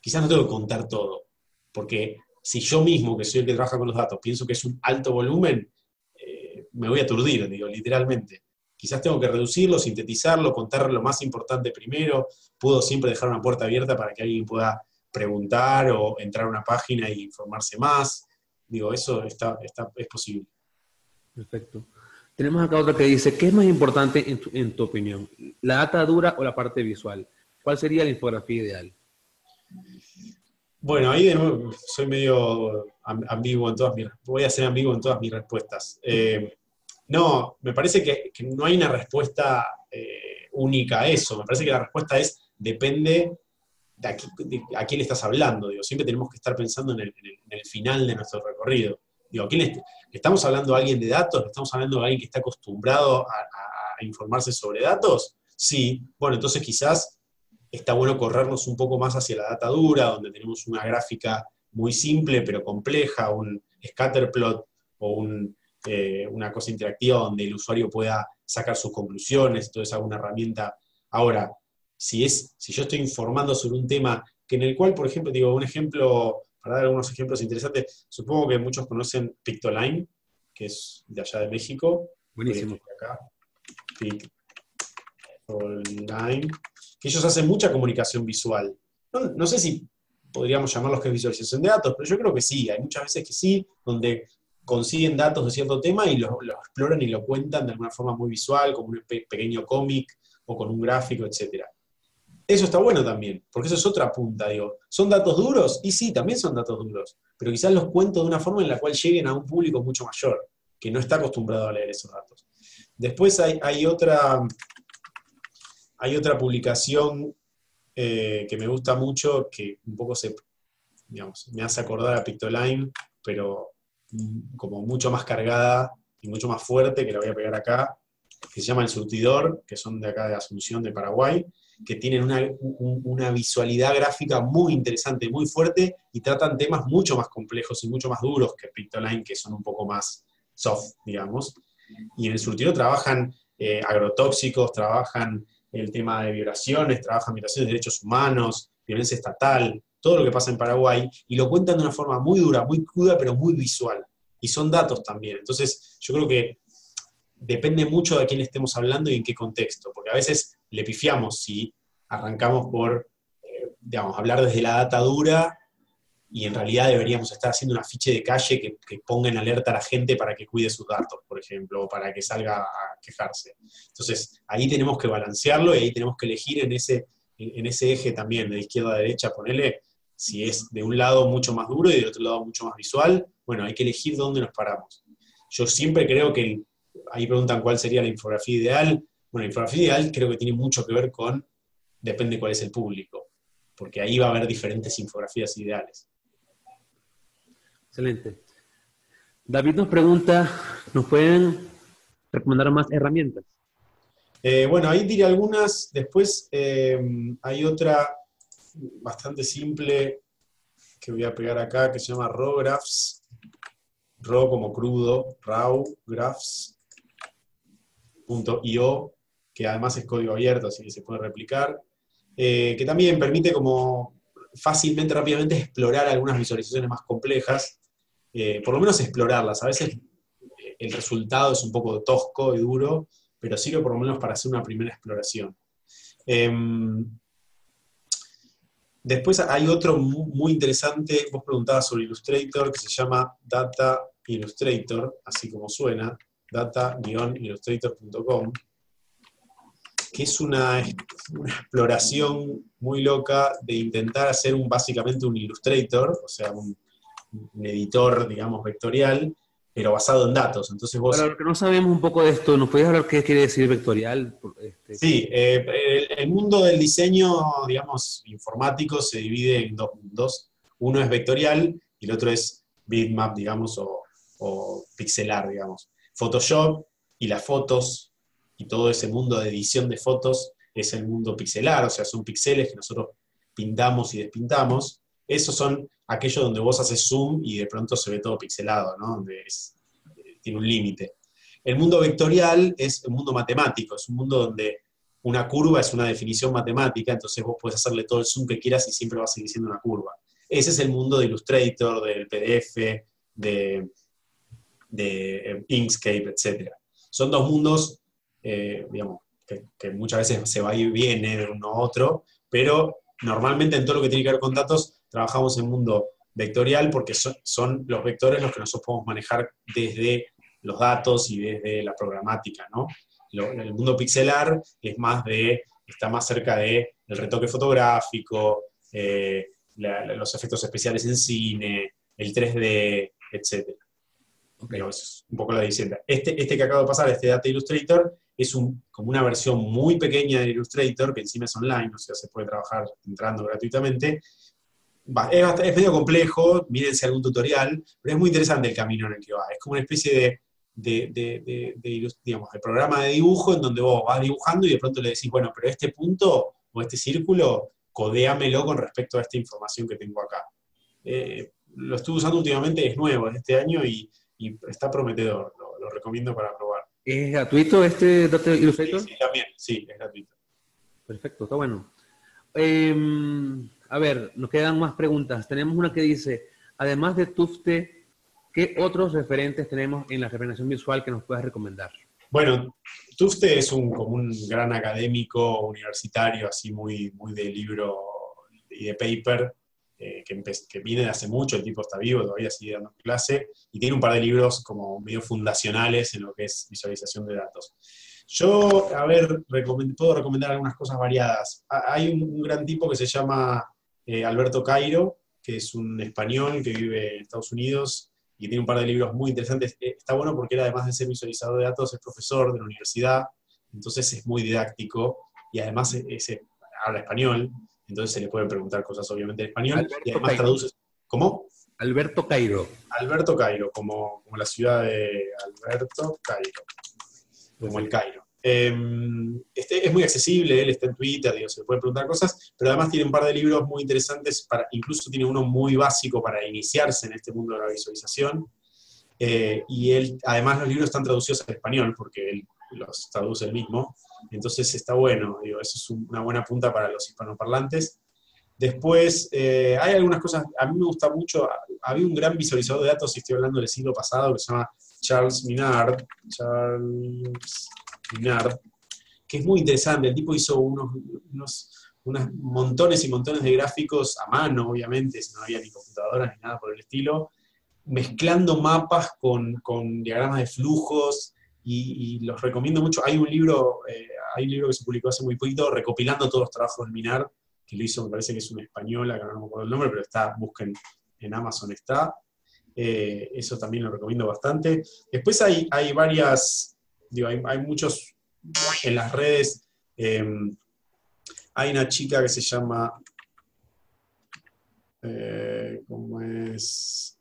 Quizás no tengo que contar todo, porque si yo mismo, que soy el que trabaja con los datos, pienso que es un alto volumen, eh, me voy a aturdir, digo, literalmente quizás tengo que reducirlo, sintetizarlo, contar lo más importante primero, puedo siempre dejar una puerta abierta para que alguien pueda preguntar o entrar a una página e informarse más. Digo, eso está, es posible. Perfecto. Tenemos acá otra que dice, ¿qué es más importante en tu, opinión? ¿La data dura o la parte visual? ¿Cuál sería la infografía ideal? Bueno, ahí de soy medio ambiguo en todas mis, voy a ser ambiguo en todas mis respuestas. Eh, no, me parece que, no hay una respuesta eh, única a eso. Me parece que la respuesta es depende de a, quién le estás hablando. Digo, siempre tenemos que estar pensando en el, final de nuestro recorrido. Digo, ¿quién ¿estamos hablando de alguien de datos? ¿Estamos hablando de alguien que está acostumbrado a, informarse sobre datos? Sí. Bueno, entonces quizás está bueno corrernos un poco más hacia la data dura, donde tenemos una gráfica muy simple pero compleja, un scatterplot o eh, una cosa interactiva donde el usuario pueda sacar sus conclusiones, entonces alguna herramienta. Ahora, si, es, si yo estoy informando sobre un tema que en el cual, por ejemplo, digo, un ejemplo, para dar algunos ejemplos interesantes, supongo que muchos conocen Pictoline, que es de allá de México. Buenísimo. Pictoline, que ellos hacen mucha comunicación visual. No, no sé si podríamos llamarlos que es visualización de datos, pero yo creo que sí, hay muchas veces que sí, donde consiguen datos de cierto tema y lo, exploran y lo cuentan de alguna forma muy visual, como un pequeño cómic o con un gráfico, etc. Eso está bueno también, porque eso es otra punta, digo. ¿Son datos duros? Y sí, también son datos duros, pero quizás los cuento de una forma en la cual lleguen a un público mucho mayor, que no está acostumbrado a leer esos datos. Después hay, otra, hay otra publicación eh, que me gusta mucho, que un poco se, me hace acordar a Pictoline, pero como mucho más cargada y mucho más fuerte, que la voy a pegar acá, que se llama El Surtidor, que son de acá de Asunción, de Paraguay, que tienen una, visualidad gráfica muy interesante, muy fuerte, y tratan temas mucho más complejos y mucho más duros que Pictoline, que son un poco más soft, digamos. Y en el surtidor trabajan eh, agrotóxicos, trabajan el tema de violaciones, trabajan violaciones de derechos humanos, violencia estatal, todo lo que pasa en Paraguay, y lo cuentan de una forma muy dura, muy cruda, pero muy visual. Y son datos también. Entonces, yo creo que depende mucho de quién estemos hablando y en qué contexto, porque a veces le pifiamos si arrancamos por, eh, digamos, hablar desde la data dura y en realidad deberíamos estar haciendo un afiche de calle que, ponga en alerta a la gente para que cuide sus datos, por ejemplo, o para que salga a quejarse. Entonces, ahí tenemos que balancearlo y ahí tenemos que elegir en ese, en ese eje también, de izquierda a derecha, ponerle si es de un lado mucho más duro y del otro lado mucho más visual, bueno, hay que elegir dónde nos paramos. Yo siempre creo que, ahí preguntan cuál sería la infografía ideal, bueno, la infografía ideal creo que tiene mucho que ver con, depende cuál es el público, porque ahí va a haber diferentes infografías ideales. Excelente. David nos pregunta, ¿nos pueden recomendar más herramientas? Eh, bueno, ahí diré algunas. Después eh, hay otra bastante simple que voy a pegar acá que se llama RawGraphs. Raw como crudo, rawgraphs.io, que además es código abierto, así que se puede replicar. Eh, que también permite como fácilmente, rápidamente explorar algunas visualizaciones más complejas eh, por lo menos explorarlas. A veces el resultado es un poco tosco y duro, pero sirve por lo menos para hacer una primera exploración. Em, después hay otro muy, interesante, vos preguntabas sobre Illustrator, que se llama Data Illustrator, así como suena, data-illustrator.com, que es una, exploración muy loca de intentar hacer un, básicamente un Illustrator, o sea, un, un editor, digamos, vectorial, pero basado en datos. Entonces vos... Para lo que no sabemos un poco de esto, ¿nos podías hablar qué quiere decir vectorial? Este, sí, eh, el, mundo del diseño, digamos, informático se divide en dos mundos. Uno es vectorial y el otro es bitmap, digamos, o, o pixelar, digamos. Photoshop y las fotos y todo ese mundo de edición de fotos es el mundo pixelar, o sea, son píxeles que nosotros pintamos y despintamos. Esos son aquellos donde vos haces zoom y de pronto se ve todo pixelado, ¿no? Donde tiene un límite. El mundo vectorial es un mundo matemático, es un mundo donde una curva es una definición matemática, entonces vos puedes hacerle todo el zoom que quieras y siempre va a seguir siendo una curva. Ese es el mundo de Illustrator, del PDF, de, de eh, Inkscape, etc. Son dos mundos, eh, digamos, que, que, muchas veces se va y viene de uno a otro, pero normalmente en todo lo que tiene que ver con datos trabajamos en mundo vectorial porque son, los vectores los que nosotros podemos manejar desde los datos y desde la programática, ¿no? el mundo pixelar es más de, está más cerca del retoque fotográfico, eh, los efectos especiales en cine, el 3D, etc. es un poco la dicienda. Este, este que acabo de pasar, este Data Illustrator, es un, como una versión muy pequeña de Illustrator, que encima es online, o sea, se puede trabajar entrando gratuitamente, es, medio complejo, mírense algún tutorial, pero es muy interesante el camino en el que va. Es como una especie de, de, de programa de dibujo en donde vos vas dibujando y de pronto le decís, bueno, pero este punto o este círculo, codéamelo con respecto a esta información que tengo acá. Eh, lo estuve usando últimamente, es nuevo, es este año y, está prometedor, lo, recomiendo para probar. ¿Es gratuito este Illustrator? Sí, también, sí, es gratuito. Perfecto, está bueno. Eh, a ver, nos quedan más preguntas. Tenemos una que dice, además de Tufte, ¿qué otros referentes tenemos en la representación visual que nos puedas recomendar? Bueno, Tufte es un, como un gran académico universitario, así muy, muy de libro y de paper, eh, que, que, viene de hace mucho, el tipo está vivo, todavía sigue dando clase, y tiene un par de libros como medio fundacionales en lo que es visualización de datos. Yo, a ver, puedo recomendar algunas cosas variadas. Hay un, gran tipo que se llama eh, Alberto Cairo, que es un español que vive en Estados Unidos y tiene un par de libros muy interesantes. Eh, está bueno porque él, además de ser visualizador de datos, es profesor de la universidad, entonces es muy didáctico y además habla español, entonces se le pueden preguntar cosas obviamente en español y además traduce. ¿Cómo? Alberto Cairo. Alberto Cairo, como, como la ciudad de Alberto Cairo, como el Cairo. Em, este, es muy accesible, él está en Twitter, digo, se le puede preguntar cosas, pero además tiene un par de libros muy interesantes, para, incluso tiene uno muy básico para iniciarse en este mundo de la visualización. Eh, y él, además los libros están traducidos al español, porque él los traduce él mismo. Entonces está bueno, eso es una buena punta para los hispanoparlantes. Después, eh, hay algunas cosas, a mí me gusta mucho, había un gran visualizador de datos, estoy hablando del siglo pasado, que se llama Charles Minard. Charles que es muy interesante. El tipo hizo unos, unas montones y montones de gráficos a mano, obviamente, si no había ni computadoras ni nada por el estilo, mezclando mapas con, diagramas de flujos, y, los recomiendo mucho. Hay un libro, eh, hay un libro que se publicó hace muy poquito, recopilando todos los trabajos del Minar, que lo hizo, me parece que es una española, que no me acuerdo el nombre, pero está, busquen en Amazon está. Eh, eso también lo recomiendo bastante. Después hay, hay varias, digo, hay, hay muchos en las redes. Em, hay una chica que se llama, eh, ¿cómo es?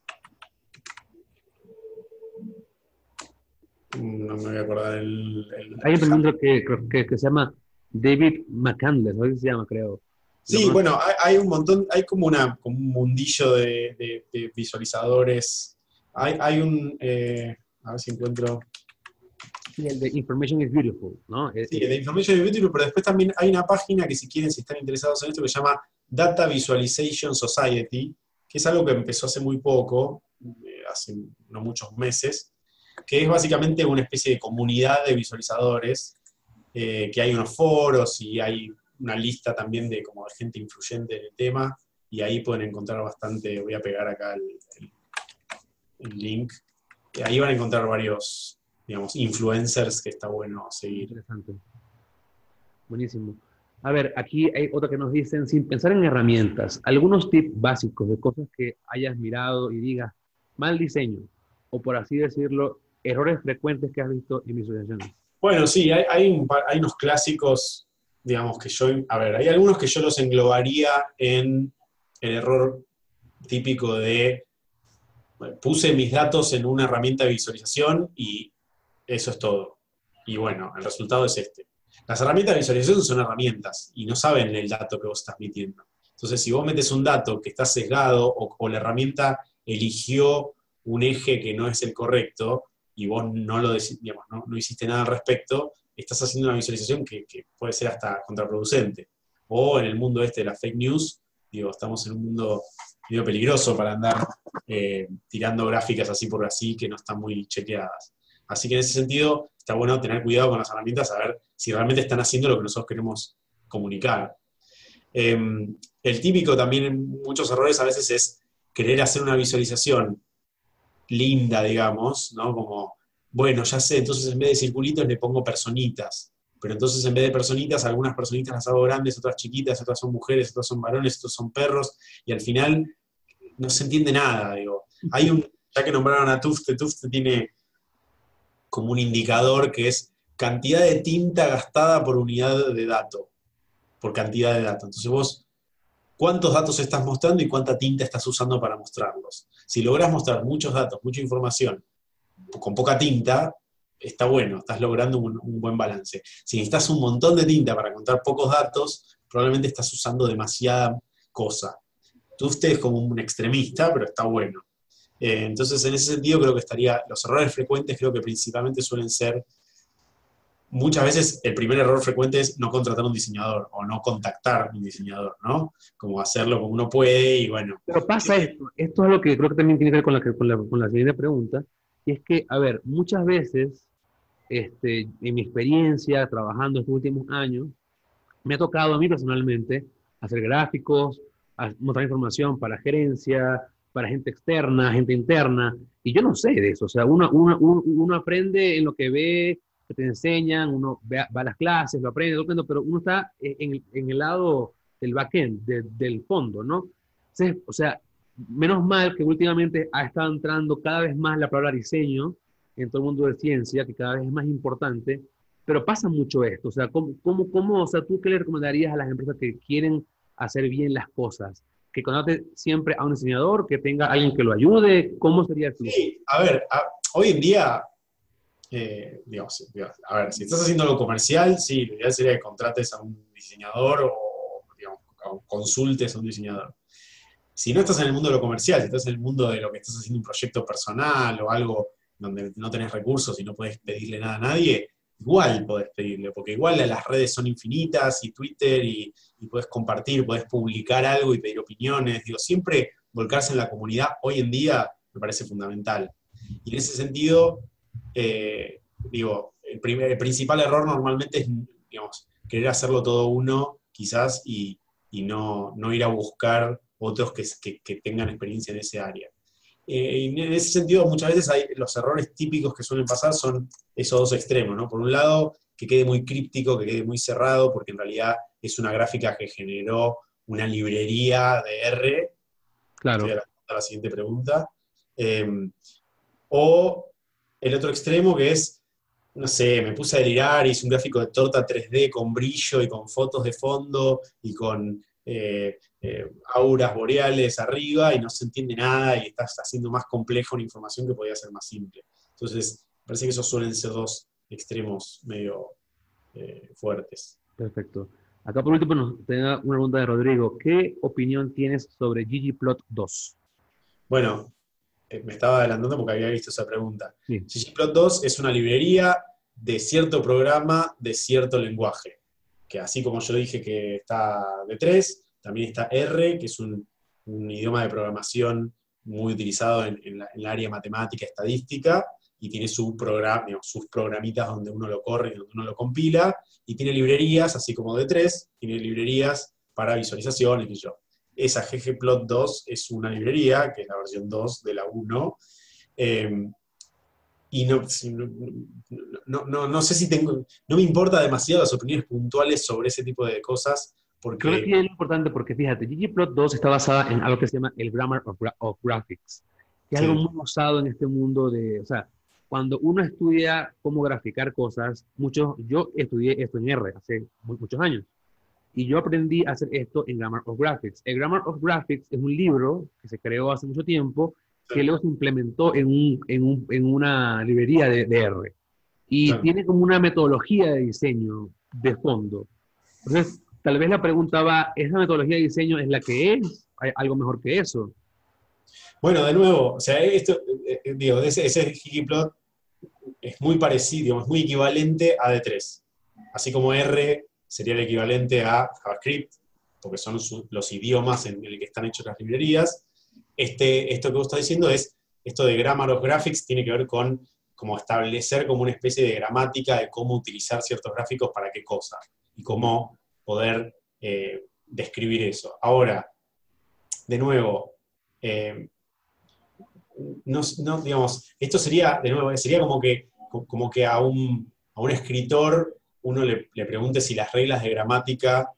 No me voy a acordar el... hay un pregunta que, que, que, se llama David McCandless, ¿no? se llama, creo. Sí, bueno, hay, un montón, hay como, una, un mundillo de, visualizadores. Hay, hay un, eh, a ver si encuentro, el de Information is Beautiful, ¿no? Eh, sí, el de Information is Beautiful, pero después también hay una página que si quieren, si están interesados en esto, que se llama Data Visualization Society, que es algo que empezó hace muy poco, eh, hace no muchos meses, que es básicamente una especie de comunidad de visualizadores, que hay unos foros y hay una lista también de como gente influyente en el tema, y ahí pueden encontrar bastante, voy a pegar acá el, el link, ahí van a encontrar varios, digamos, influencers que está bueno seguir. Interesante. Buenísimo. A ver, aquí hay otra que nos dicen, sin pensar en herramientas, algunos tips básicos de cosas que hayas mirado y digas, mal diseño, o por así decirlo, errores frecuentes que has visto en visualizaciones. Bueno, sí, hay, unos clásicos, digamos, que yo, a ver, hay algunos que yo los englobaría en el error típico de, puse mis datos en una herramienta de visualización y eso es todo. Y bueno, el resultado es este. Las herramientas de visualización son herramientas y no saben el dato que vos estás metiendo. Entonces, si vos metes un dato que está sesgado o, la herramienta eligió un eje que no es el correcto y vos no, lo digamos, no, hiciste nada al respecto, estás haciendo una visualización que, puede ser hasta contraproducente. O en el mundo este de la fake news, digo, estamos en un mundo medio peligroso para andar eh, tirando gráficas así por así que no están muy chequeadas. Así que en ese sentido está bueno tener cuidado con las herramientas, a ver si realmente están haciendo lo que nosotros queremos comunicar. Em, el típico también en muchos errores a veces es querer hacer una visualización linda, digamos, ¿no? Como, bueno, ya sé, entonces en vez de circulitos le pongo personitas, pero entonces en vez de personitas, algunas personitas las hago grandes, otras chiquitas, otras son mujeres, otras son varones, otros son perros, y al final no se entiende nada, digo. Hay un, ya que nombraron a Tufte, Tufte tiene como un indicador que es cantidad de tinta gastada por unidad de dato, por cantidad de datos. Entonces vos, ¿cuántos datos estás mostrando y cuánta tinta estás usando para mostrarlos? Si logras mostrar muchos datos, mucha información, con poca tinta, está bueno, estás logrando un, buen balance. Si necesitas un montón de tinta para contar pocos datos, probablemente estás usando demasiada cosa. Tú es como un extremista, pero está bueno. Eh, entonces, en ese sentido, creo que estaría, los errores frecuentes creo que principalmente suelen ser, muchas veces el primer error frecuente es no contratar un diseñador o no contactar un diseñador, ¿no? Como hacerlo como uno puede y bueno. Pero pasa esto, esto es lo que creo que también tiene que ver con la, con la, con siguiente pregunta, y es que, a ver, muchas veces, este, en mi experiencia trabajando estos últimos años, me ha tocado a mí personalmente hacer gráficos, mostrar información para gerencia, para gente externa, gente interna, y yo no sé de eso, o sea, uno, uno, uno aprende en lo que ve, que te enseñan, uno va a las clases, lo aprende, lo aprende, pero uno está en, en el lado del backend, del fondo, ¿no? o sea, menos mal que últimamente ha estado entrando cada vez más la palabra diseño en todo el mundo de ciencia, que cada vez es más importante, pero pasa mucho esto, o sea, ¿cómo, cómo, cómo o sea, tú qué le recomendarías a las empresas que quieren hacer bien las cosas? que contrate siempre a un diseñador, que tenga alguien que lo ayude? ¿Cómo sería el flujo? Sí, a ver, hoy en día, eh, digamos, a ver, si estás haciendo algo comercial, sí, lo ideal sería que contrates a un diseñador o, digamos, consultes a un diseñador. Si no estás en el mundo de lo comercial, si estás en el mundo de lo que estás haciendo un proyecto personal o algo donde no tenés recursos y no puedes pedirle nada a nadie, igual podés pedirle, porque igual las redes son infinitas y Twitter y, y puedes compartir, puedes publicar algo y pedir opiniones. Digo, siempre volcarse en la comunidad hoy en día me parece fundamental. Y en ese sentido, eh, digo, el, primer, el principal error normalmente es, digamos, querer hacerlo todo uno, quizás, y, no, no, ir a buscar otros que, que, tengan experiencia en ese área. Eh, en ese sentido, muchas veces hay, los errores típicos que suelen pasar son esos dos extremos, ¿no? Por un lado, que quede muy críptico, que quede muy cerrado, porque en realidad es una gráfica que generó una librería de R. Claro. a la siguiente pregunta. Em, o el otro extremo que es, no sé, me puse a delirar, hice un gráfico de torta 3D con brillo y con fotos de fondo y con eh, eh, auras boreales arriba y no se entiende nada y estás haciendo más complejo una información que podría ser más simple. Entonces, parece que esos suelen ser dos extremos medio eh, fuertes. Perfecto. Acá por último nos tenga una pregunta de Rodrigo. ¿Qué opinión tienes sobre ggplot 2? Bueno, me estaba adelantando porque había visto esa pregunta. ggplot 2 es una librería de cierto programa de cierto lenguaje, que así como yo dije que está de 3, también está R, que es un, idioma de programación muy utilizado en, en, la, en, la, área matemática, estadística, y tiene su programa, sus programitas donde uno lo corre y donde uno lo compila, y tiene librerías, así como D3, tiene librerías para visualizaciones y yo. Esa ggplot2 es una librería, que es la versión 2 de la 1, em, y no, no, no, sé si tengo, no me importa demasiado las opiniones puntuales sobre ese tipo de cosas, porque... Creo que es importante porque, fíjate, ggplot2 está basada en algo que se llama el Grammar of, Graphics, que es algo muy usado en este mundo de, o sea, cuando uno estudia cómo graficar cosas, muchos, yo estudié esto en R hace muchos años. Y yo aprendí a hacer esto en Grammar of Graphics. El Grammar of Graphics es un libro que se creó hace mucho tiempo, que luego se implementó en, un, en, un, en una librería de, de R. Y tiene como una metodología de diseño de fondo. Entonces, tal vez la pregunta va, ¿esa metodología de diseño es la que es? ¿Hay algo mejor que eso? Bueno, de nuevo, o sea, esto, eh, eh, digo, ese, ese ggplot es muy parecido, es muy equivalente a D3. Así como R sería el equivalente a JavaScript, porque son los idiomas en el que están hechas las librerías. Este, esto que vos estás diciendo es, esto de Grammar of Graphics tiene que ver con como establecer como una especie de gramática de cómo utilizar ciertos gráficos para qué cosa y cómo poder eh, describir eso. Ahora, de nuevo, no, no, digamos, esto sería, de nuevo, sería como que, como que a, un, a un escritor uno le, pregunte si las reglas de gramática,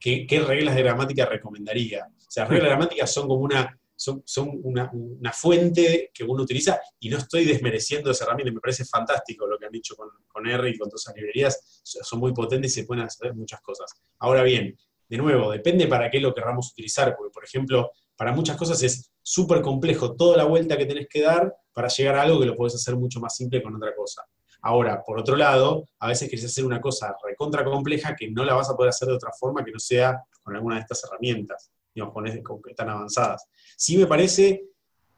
qué, reglas de gramática recomendaría. O sea, las reglas de gramática son como una, son, son una, una, fuente que uno utiliza y no estoy desmereciendo esa herramienta, me parece fantástico lo que han dicho con, con R y con todas esas librerías, son muy potentes y se pueden hacer muchas cosas. Ahora bien, de nuevo, depende para qué lo querramos utilizar, porque por ejemplo, para muchas cosas es súper complejo toda la vuelta que tenés que dar para llegar a algo que lo podés hacer mucho más simple con otra cosa. Ahora, por otro lado, a veces querés hacer una cosa recontra compleja que no la vas a poder hacer de otra forma que no sea con alguna de estas herramientas, digamos, con, que están avanzadas. Sí me parece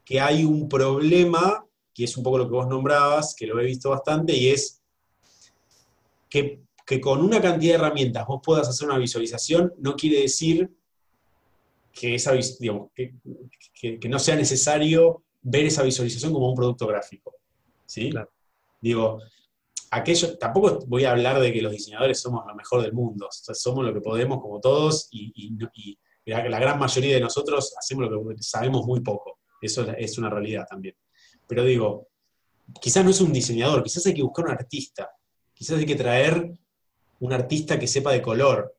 que hay un problema, que es un poco lo que vos nombrabas, que lo he visto bastante, y es que, que con una cantidad de herramientas vos puedas hacer una visualización, no quiere decir que, esa, digamos, que, no sea necesario ver esa visualización como un producto gráfico. ¿sí? Digo, aquello, tampoco voy a hablar de que los diseñadores somos lo mejor del mundo, somos lo que podemos como todos y, la, la, gran mayoría de nosotros hacemos lo que sabemos muy poco, eso es una realidad también. Pero digo, quizás no es un diseñador, quizás hay que buscar un artista, quizás hay que traer un artista que sepa de color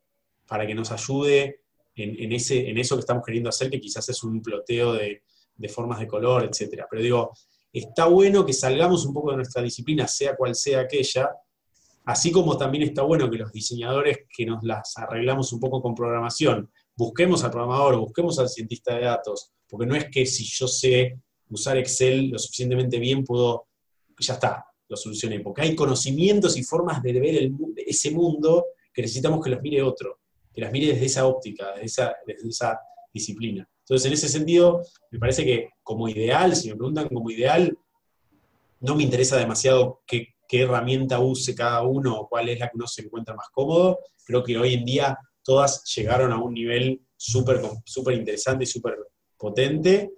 para que nos ayude en, ese, en eso que estamos queriendo hacer, que quizás es un ploteo de, formas de color, etc. Pero digo, está bueno que salgamos un poco de nuestra disciplina, sea cual sea aquella, así como también está bueno que los diseñadores que nos las arreglamos un poco con programación, busquemos al programador, busquemos al cientista de datos, porque no es que si yo sé usar Excel lo suficientemente bien, puedo, ya está, lo solucioné, porque hay conocimientos y formas de ver ese mundo que necesitamos que los mire otro que las mire desde esa óptica, desde esa disciplina. Entonces, en ese sentido, me parece que como ideal, si me preguntan como ideal, no me interesa demasiado qué, qué herramienta use cada uno o cuál es la que uno se encuentra más cómodo. Creo que hoy en día todas llegaron a un nivel súper super interesante y súper potente.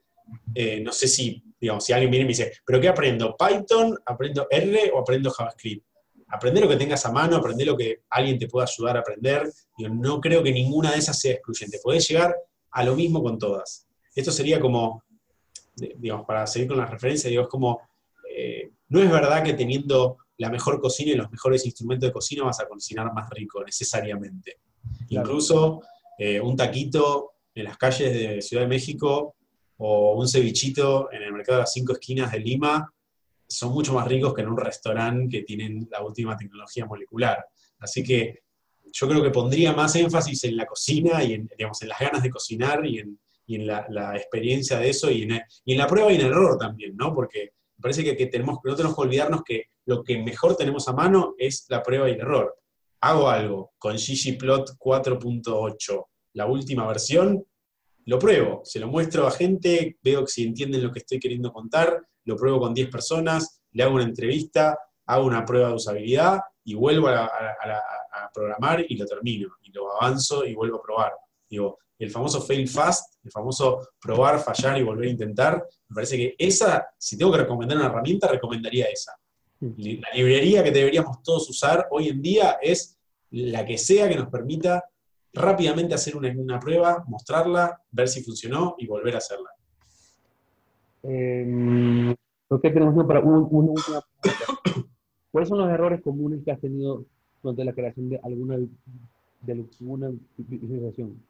Eh, no sé si, digamos, si alguien viene y me dice, ¿pero qué aprendo? ¿Python? ¿Aprendo R o aprendo JavaScript? aprender lo que tengas a mano, aprender lo que alguien te pueda ayudar a aprender. no creo que ninguna de esas sea excluyente. Podés llegar a lo mismo con todas. Esto sería como, digamos, para seguir con las referencias, digo, es como, eh, no es verdad que teniendo la mejor cocina y los mejores instrumentos de cocina vas a cocinar más rico necesariamente. Incluso eh, un taquito en las calles de Ciudad de México o un cevichito en el mercado de las cinco esquinas de Lima son mucho más ricos que en un restaurante que tienen la última tecnología molecular. Así que yo creo que pondría más énfasis en la cocina y en, digamos, en las ganas de cocinar y en, la, experiencia de eso y en, la prueba y en error también, ¿no? Porque me parece que, tenemos, no tenemos que olvidarnos que lo que mejor tenemos a mano es la prueba y el error. Hago algo con ggplot 4.8, la última versión, lo pruebo, se lo muestro a gente, veo si entienden lo que estoy queriendo contar, lo pruebo con 10 personas, le hago una entrevista, hago una prueba de usabilidad y vuelvo a, programar y lo termino, y lo avanzo y vuelvo a probar. Digo, el famoso fail fast, el famoso probar, fallar y volver a intentar, me parece que esa, si tengo que recomendar una herramienta, recomendaría esa. Mm. La librería que deberíamos todos usar hoy en día es la que sea que nos permita rápidamente hacer una, una prueba, mostrarla, ver si funcionó y volver a hacerla. Eh, que tenemos para una última ¿Cuáles son los errores comunes que has tenido durante la creación de alguna, de alguna visualización?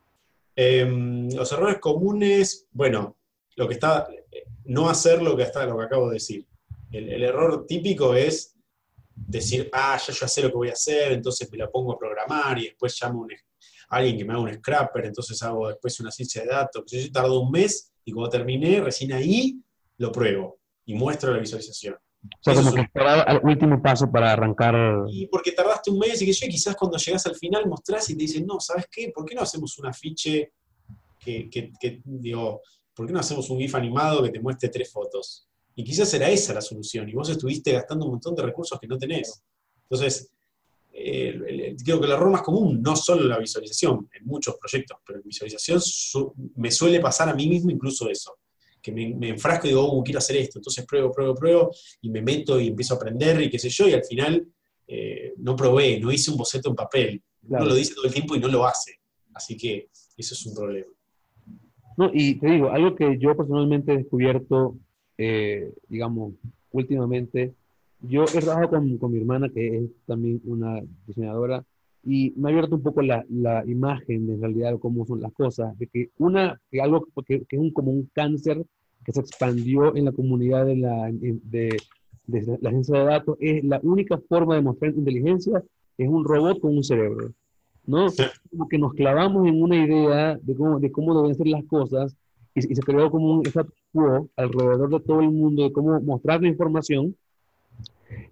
Em, los errores comunes, bueno, lo que está, no hacer lo que, está, lo que acabo de decir. El, error típico es decir, ah, ya yo sé lo que voy a hacer, entonces me la pongo a programar y después llamo a alguien que me haga un scrapper, entonces hago después una ciencia de datos. Yo tardo un mes y cuando terminé, recién ahí lo pruebo y muestro la visualización. O sea, como que esperar al último paso para arrancar. Y porque tardaste un mes y que yo, quizás cuando llegas al final mostrás y te dicen, no, ¿sabes qué? ¿Por qué no hacemos un afiche que, que, que, digo, ¿por qué no hacemos un GIF animado que te muestre tres fotos? Y quizás era esa la solución, y vos estuviste gastando un montón de recursos que no tenés. Entonces, eh, creo que el error más común, no solo la visualización, en muchos proyectos, pero en visualización me suele pasar a mí mismo incluso eso que me, enfrasco y digo, oh, quiero hacer esto, entonces pruebo, pruebo, pruebo, y me meto y empiezo a aprender y qué sé yo, y al final eh, no probé, no hice un boceto en papel. Uno lo dice todo el tiempo y no lo hace. Así que eso es un problema. No, y te digo, algo que yo personalmente he descubierto, eh, digamos, últimamente, yo he trabajado con, con, mi hermana, que es también una diseñadora, y me ha abierto un poco la, la, imagen de en realidad cómo son las cosas, de que una, que algo que, que es un, como un cáncer que se expandió en la comunidad de la, de, de la agencia de datos, es la única forma de mostrar inteligencia, es un robot con un cerebro, ¿no? Como que nos clavamos en una idea de cómo, de cómo deben ser las cosas y, y se creó como un status quo alrededor de todo el mundo de cómo mostrar la información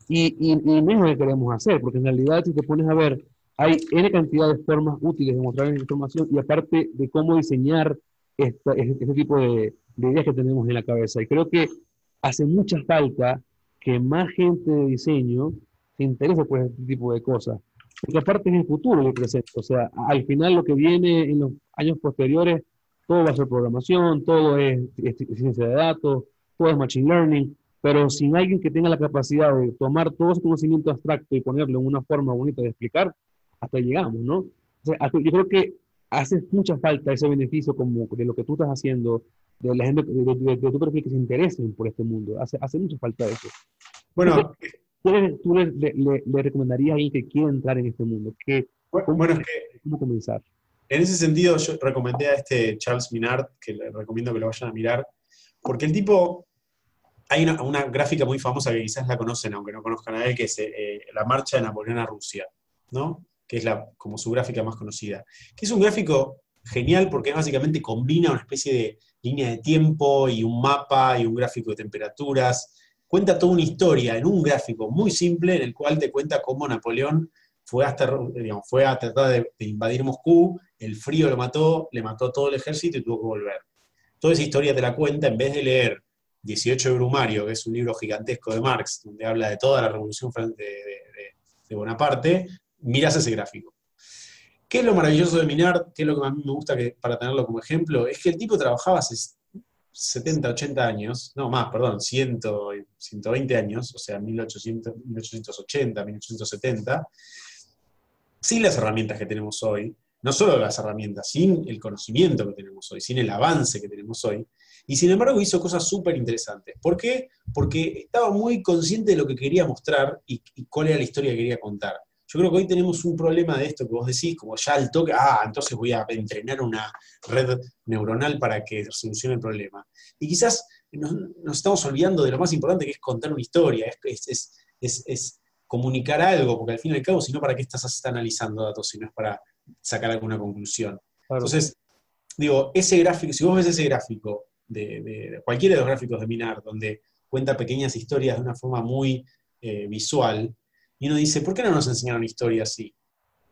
y, y, y no es lo que queremos hacer, porque en realidad si te pones a ver hay N cantidad de formas útiles de mostrar información y aparte de cómo diseñar esta, este tipo de, ideas que tenemos en la cabeza. Y creo que hace mucha falta que más gente de diseño se interese por este tipo de cosas. Porque aparte es el futuro del presente. O sea, al final lo que viene en los años posteriores, todo va a ser programación, todo es, es ciencia de datos, todo es machine learning, pero sin alguien que tenga la capacidad de tomar todo ese conocimiento abstracto y ponerlo en una forma bonita de explicar, hasta llegamos, ¿no? yo creo que hace mucha falta ese beneficio como de lo que tú estás haciendo, de la gente, de, tu perfil que se interesen por este mundo. Hace, hace mucha falta eso. Bueno, ¿tú, le, le, recomendarías a alguien que quiera entrar en este mundo? ¿Qué, bueno, es que, ¿Cómo comenzar? En ese sentido, yo recomendé a este Charles Minard, que le recomiendo que lo vayan a mirar, porque el tipo, hay una, una gráfica muy famosa que quizás la conocen, aunque no conozcan a él, que es eh, la marcha de Napoleón a Rusia, ¿no? Que es la, como su gráfica más conocida, que es un gráfico genial porque básicamente combina una especie de línea de tiempo y un mapa y un gráfico de temperaturas. Cuenta toda una historia en un gráfico muy simple en el cual te cuenta cómo Napoleón fue, hasta, fue a tratar de, invadir Moscú, el frío lo mató, le mató a todo el ejército y tuvo que volver. Toda esa historia te la cuenta en vez de leer 18 de Brumario, que es un libro gigantesco de Marx, donde habla de toda la revolución de, de Bonaparte, miras ese gráfico. ¿Qué es lo maravilloso de Minard? ¿Qué es lo que a mí me gusta que, para tenerlo como ejemplo? Es que el tipo trabajaba hace 70, 80 años, no más, perdón, 100, 120 años, o sea, 1800, 1880, 1870, sin las herramientas que tenemos hoy, no solo las herramientas, sin el conocimiento que tenemos hoy, sin el avance que tenemos hoy, y sin embargo hizo cosas súper interesantes. ¿Por qué? Porque estaba muy consciente de lo que quería mostrar y, cuál era la historia que quería contar. Yo creo que hoy tenemos un problema de esto que vos decís, como ya al toque, ah, entonces voy a entrenar una red neuronal para que solucione el problema. Y quizás nos, estamos olvidando de lo más importante que es contar una historia, es, comunicar algo, porque al fin y al cabo, si no, ¿para qué estás analizando datos si no es para sacar alguna conclusión? Entonces, digo, ese gráfico, si vos ves ese gráfico de, cualquiera de los gráficos de Minar, donde cuenta pequeñas historias de una forma muy eh, visual, y uno dice, ¿por qué no nos enseñaron historia así?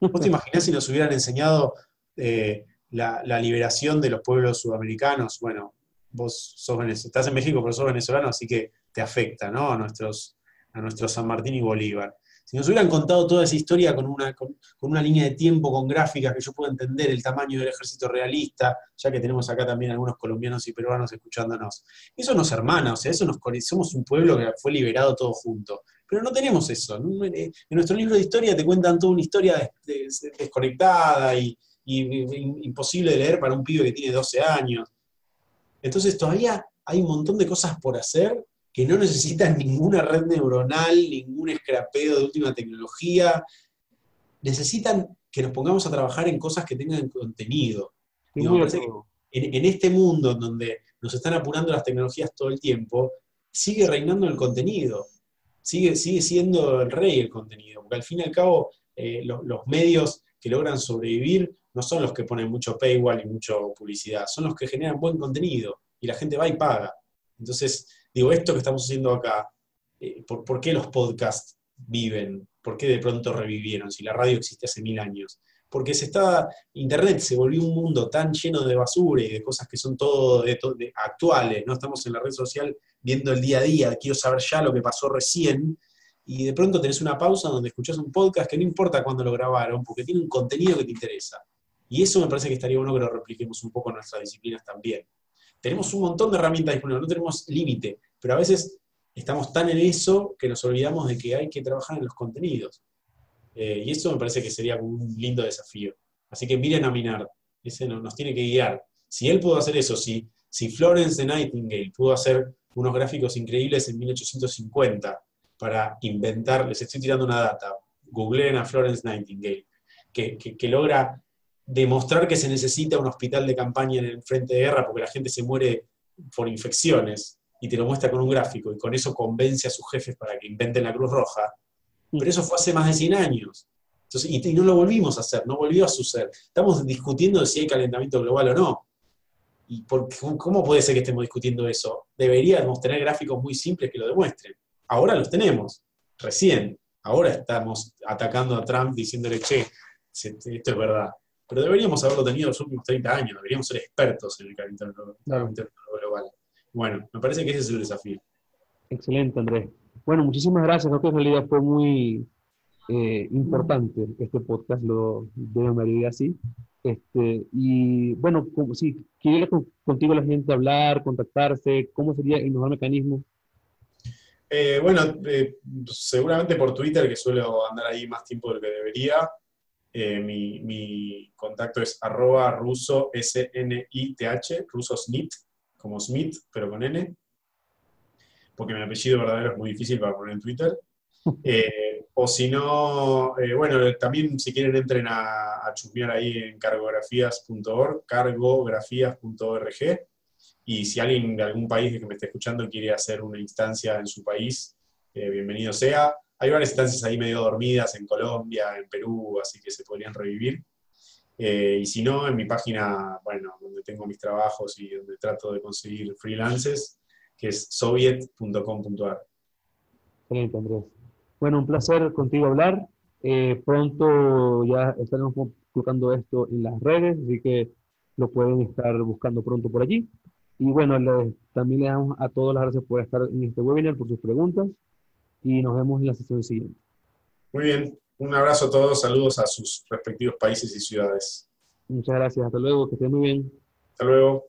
¿Vos te imaginás si nos hubieran enseñado eh, la, liberación de los pueblos sudamericanos? Bueno, vos sos estás en México, pero sos venezolano, así que te afecta, ¿no? A nuestros, a nuestros San Martín y Bolívar. Si nos hubieran contado toda esa historia con una, con, una línea de tiempo, con gráficas que yo pueda entender el tamaño del ejército realista, ya que tenemos acá también algunos colombianos y peruanos escuchándonos. Eso nos hermana, o sea, eso nos somos un pueblo que fue liberado todo junto. Pero no tenemos eso. En nuestro libro de historia te cuentan toda una historia desconectada y, imposible de leer para un pibe que tiene 12 años. Entonces todavía hay un montón de cosas por hacer que no necesitan ninguna red neuronal, ningún escrapeo de última tecnología, necesitan que nos pongamos a trabajar en cosas que tengan contenido. en, este mundo en donde nos están apurando las tecnologías todo el tiempo, sigue reinando el contenido, sigue, sigue siendo el rey el contenido, porque al fin y al cabo eh, los, medios que logran sobrevivir no son los que ponen mucho paywall y mucho publicidad, son los que generan buen contenido y la gente va y paga. Entonces, digo, esto que estamos haciendo acá, eh, ¿por, qué los podcasts viven? ¿Por qué de pronto revivieron? Si la radio existe hace mil años. Porque se está, Internet se volvió un mundo tan lleno de basura y de cosas que son todo, de, actuales, ¿no? Estamos en la red social viendo el día a día, quiero saber ya lo que pasó recién, y de pronto tenés una pausa donde escuchás un podcast que no importa cuándo lo grabaron, porque tiene un contenido que te interesa. Y eso me parece que estaría bueno que lo repliquemos un poco en nuestras disciplinas también. Tenemos un montón de herramientas disponibles, no tenemos límite, pero a veces estamos tan en eso que nos olvidamos de que hay que trabajar en los contenidos. Eh, y eso me parece que sería un lindo desafío. Así que miren a Minar, ese nos tiene que guiar. Si él pudo hacer eso, si, si Florence de Nightingale pudo hacer unos gráficos increíbles en 1850 para inventar, les estoy tirando una data, googleen a Florence Nightingale, que, que logra demostrar que se necesita un hospital de campaña en el frente de guerra porque la gente se muere por infecciones y te lo muestra con un gráfico y con eso convence a sus jefes para que inventen la Cruz Roja. Pero eso fue hace más de 100 años. Entonces, y, no lo volvimos a hacer, no volvió a suceder. Estamos discutiendo si hay calentamiento global o no. ¿Y por, cómo puede ser que estemos discutiendo eso? Deberíamos tener gráficos muy simples que lo demuestren. Ahora los tenemos, recién. Ahora estamos atacando a Trump diciéndole, che, esto es verdad pero deberíamos haberlo tenido los últimos 30 años, deberíamos ser expertos en el calentamiento global. Bueno, me parece que ese es el desafío. Excelente, Andrés. Bueno, muchísimas gracias. Creo que en realidad fue muy eh, importante este podcast, lo debo así. Este, y bueno, si quiere contigo la gente hablar, contactarse, ¿cómo sería el mejor mecanismo? Eh, bueno, eh, seguramente por Twitter, que suelo andar ahí más tiempo de lo que debería. Eh, mi, contacto es arroba ruso S-N-I-T-H, ruso como Smith, pero con N, porque mi apellido verdadero es muy difícil para poner en Twitter. Eh, o si no, eh, bueno, también si quieren entren a, a chusmear ahí en cargografías.org, cargografías.org. Y si alguien de algún país que me esté escuchando quiere hacer una instancia en su país, bienvenido sea hay varias instancias ahí medio dormidas en Colombia, en Perú, así que se podrían revivir. Eh, y si no, en mi página, bueno, donde tengo mis trabajos y donde trato de conseguir freelances, que es soviet.com.ar. Excelente, Andrés. Bueno, un placer contigo hablar. Eh, pronto ya estaremos colocando esto en las redes, así que lo pueden estar buscando pronto por allí. Y bueno, también le damos a todos las gracias por estar en este webinar, por sus preguntas y nos vemos en la sesión siguiente. Muy bien, un abrazo a todos, saludos a sus respectivos países y ciudades. Muchas gracias, hasta luego, que estén muy bien. Hasta luego.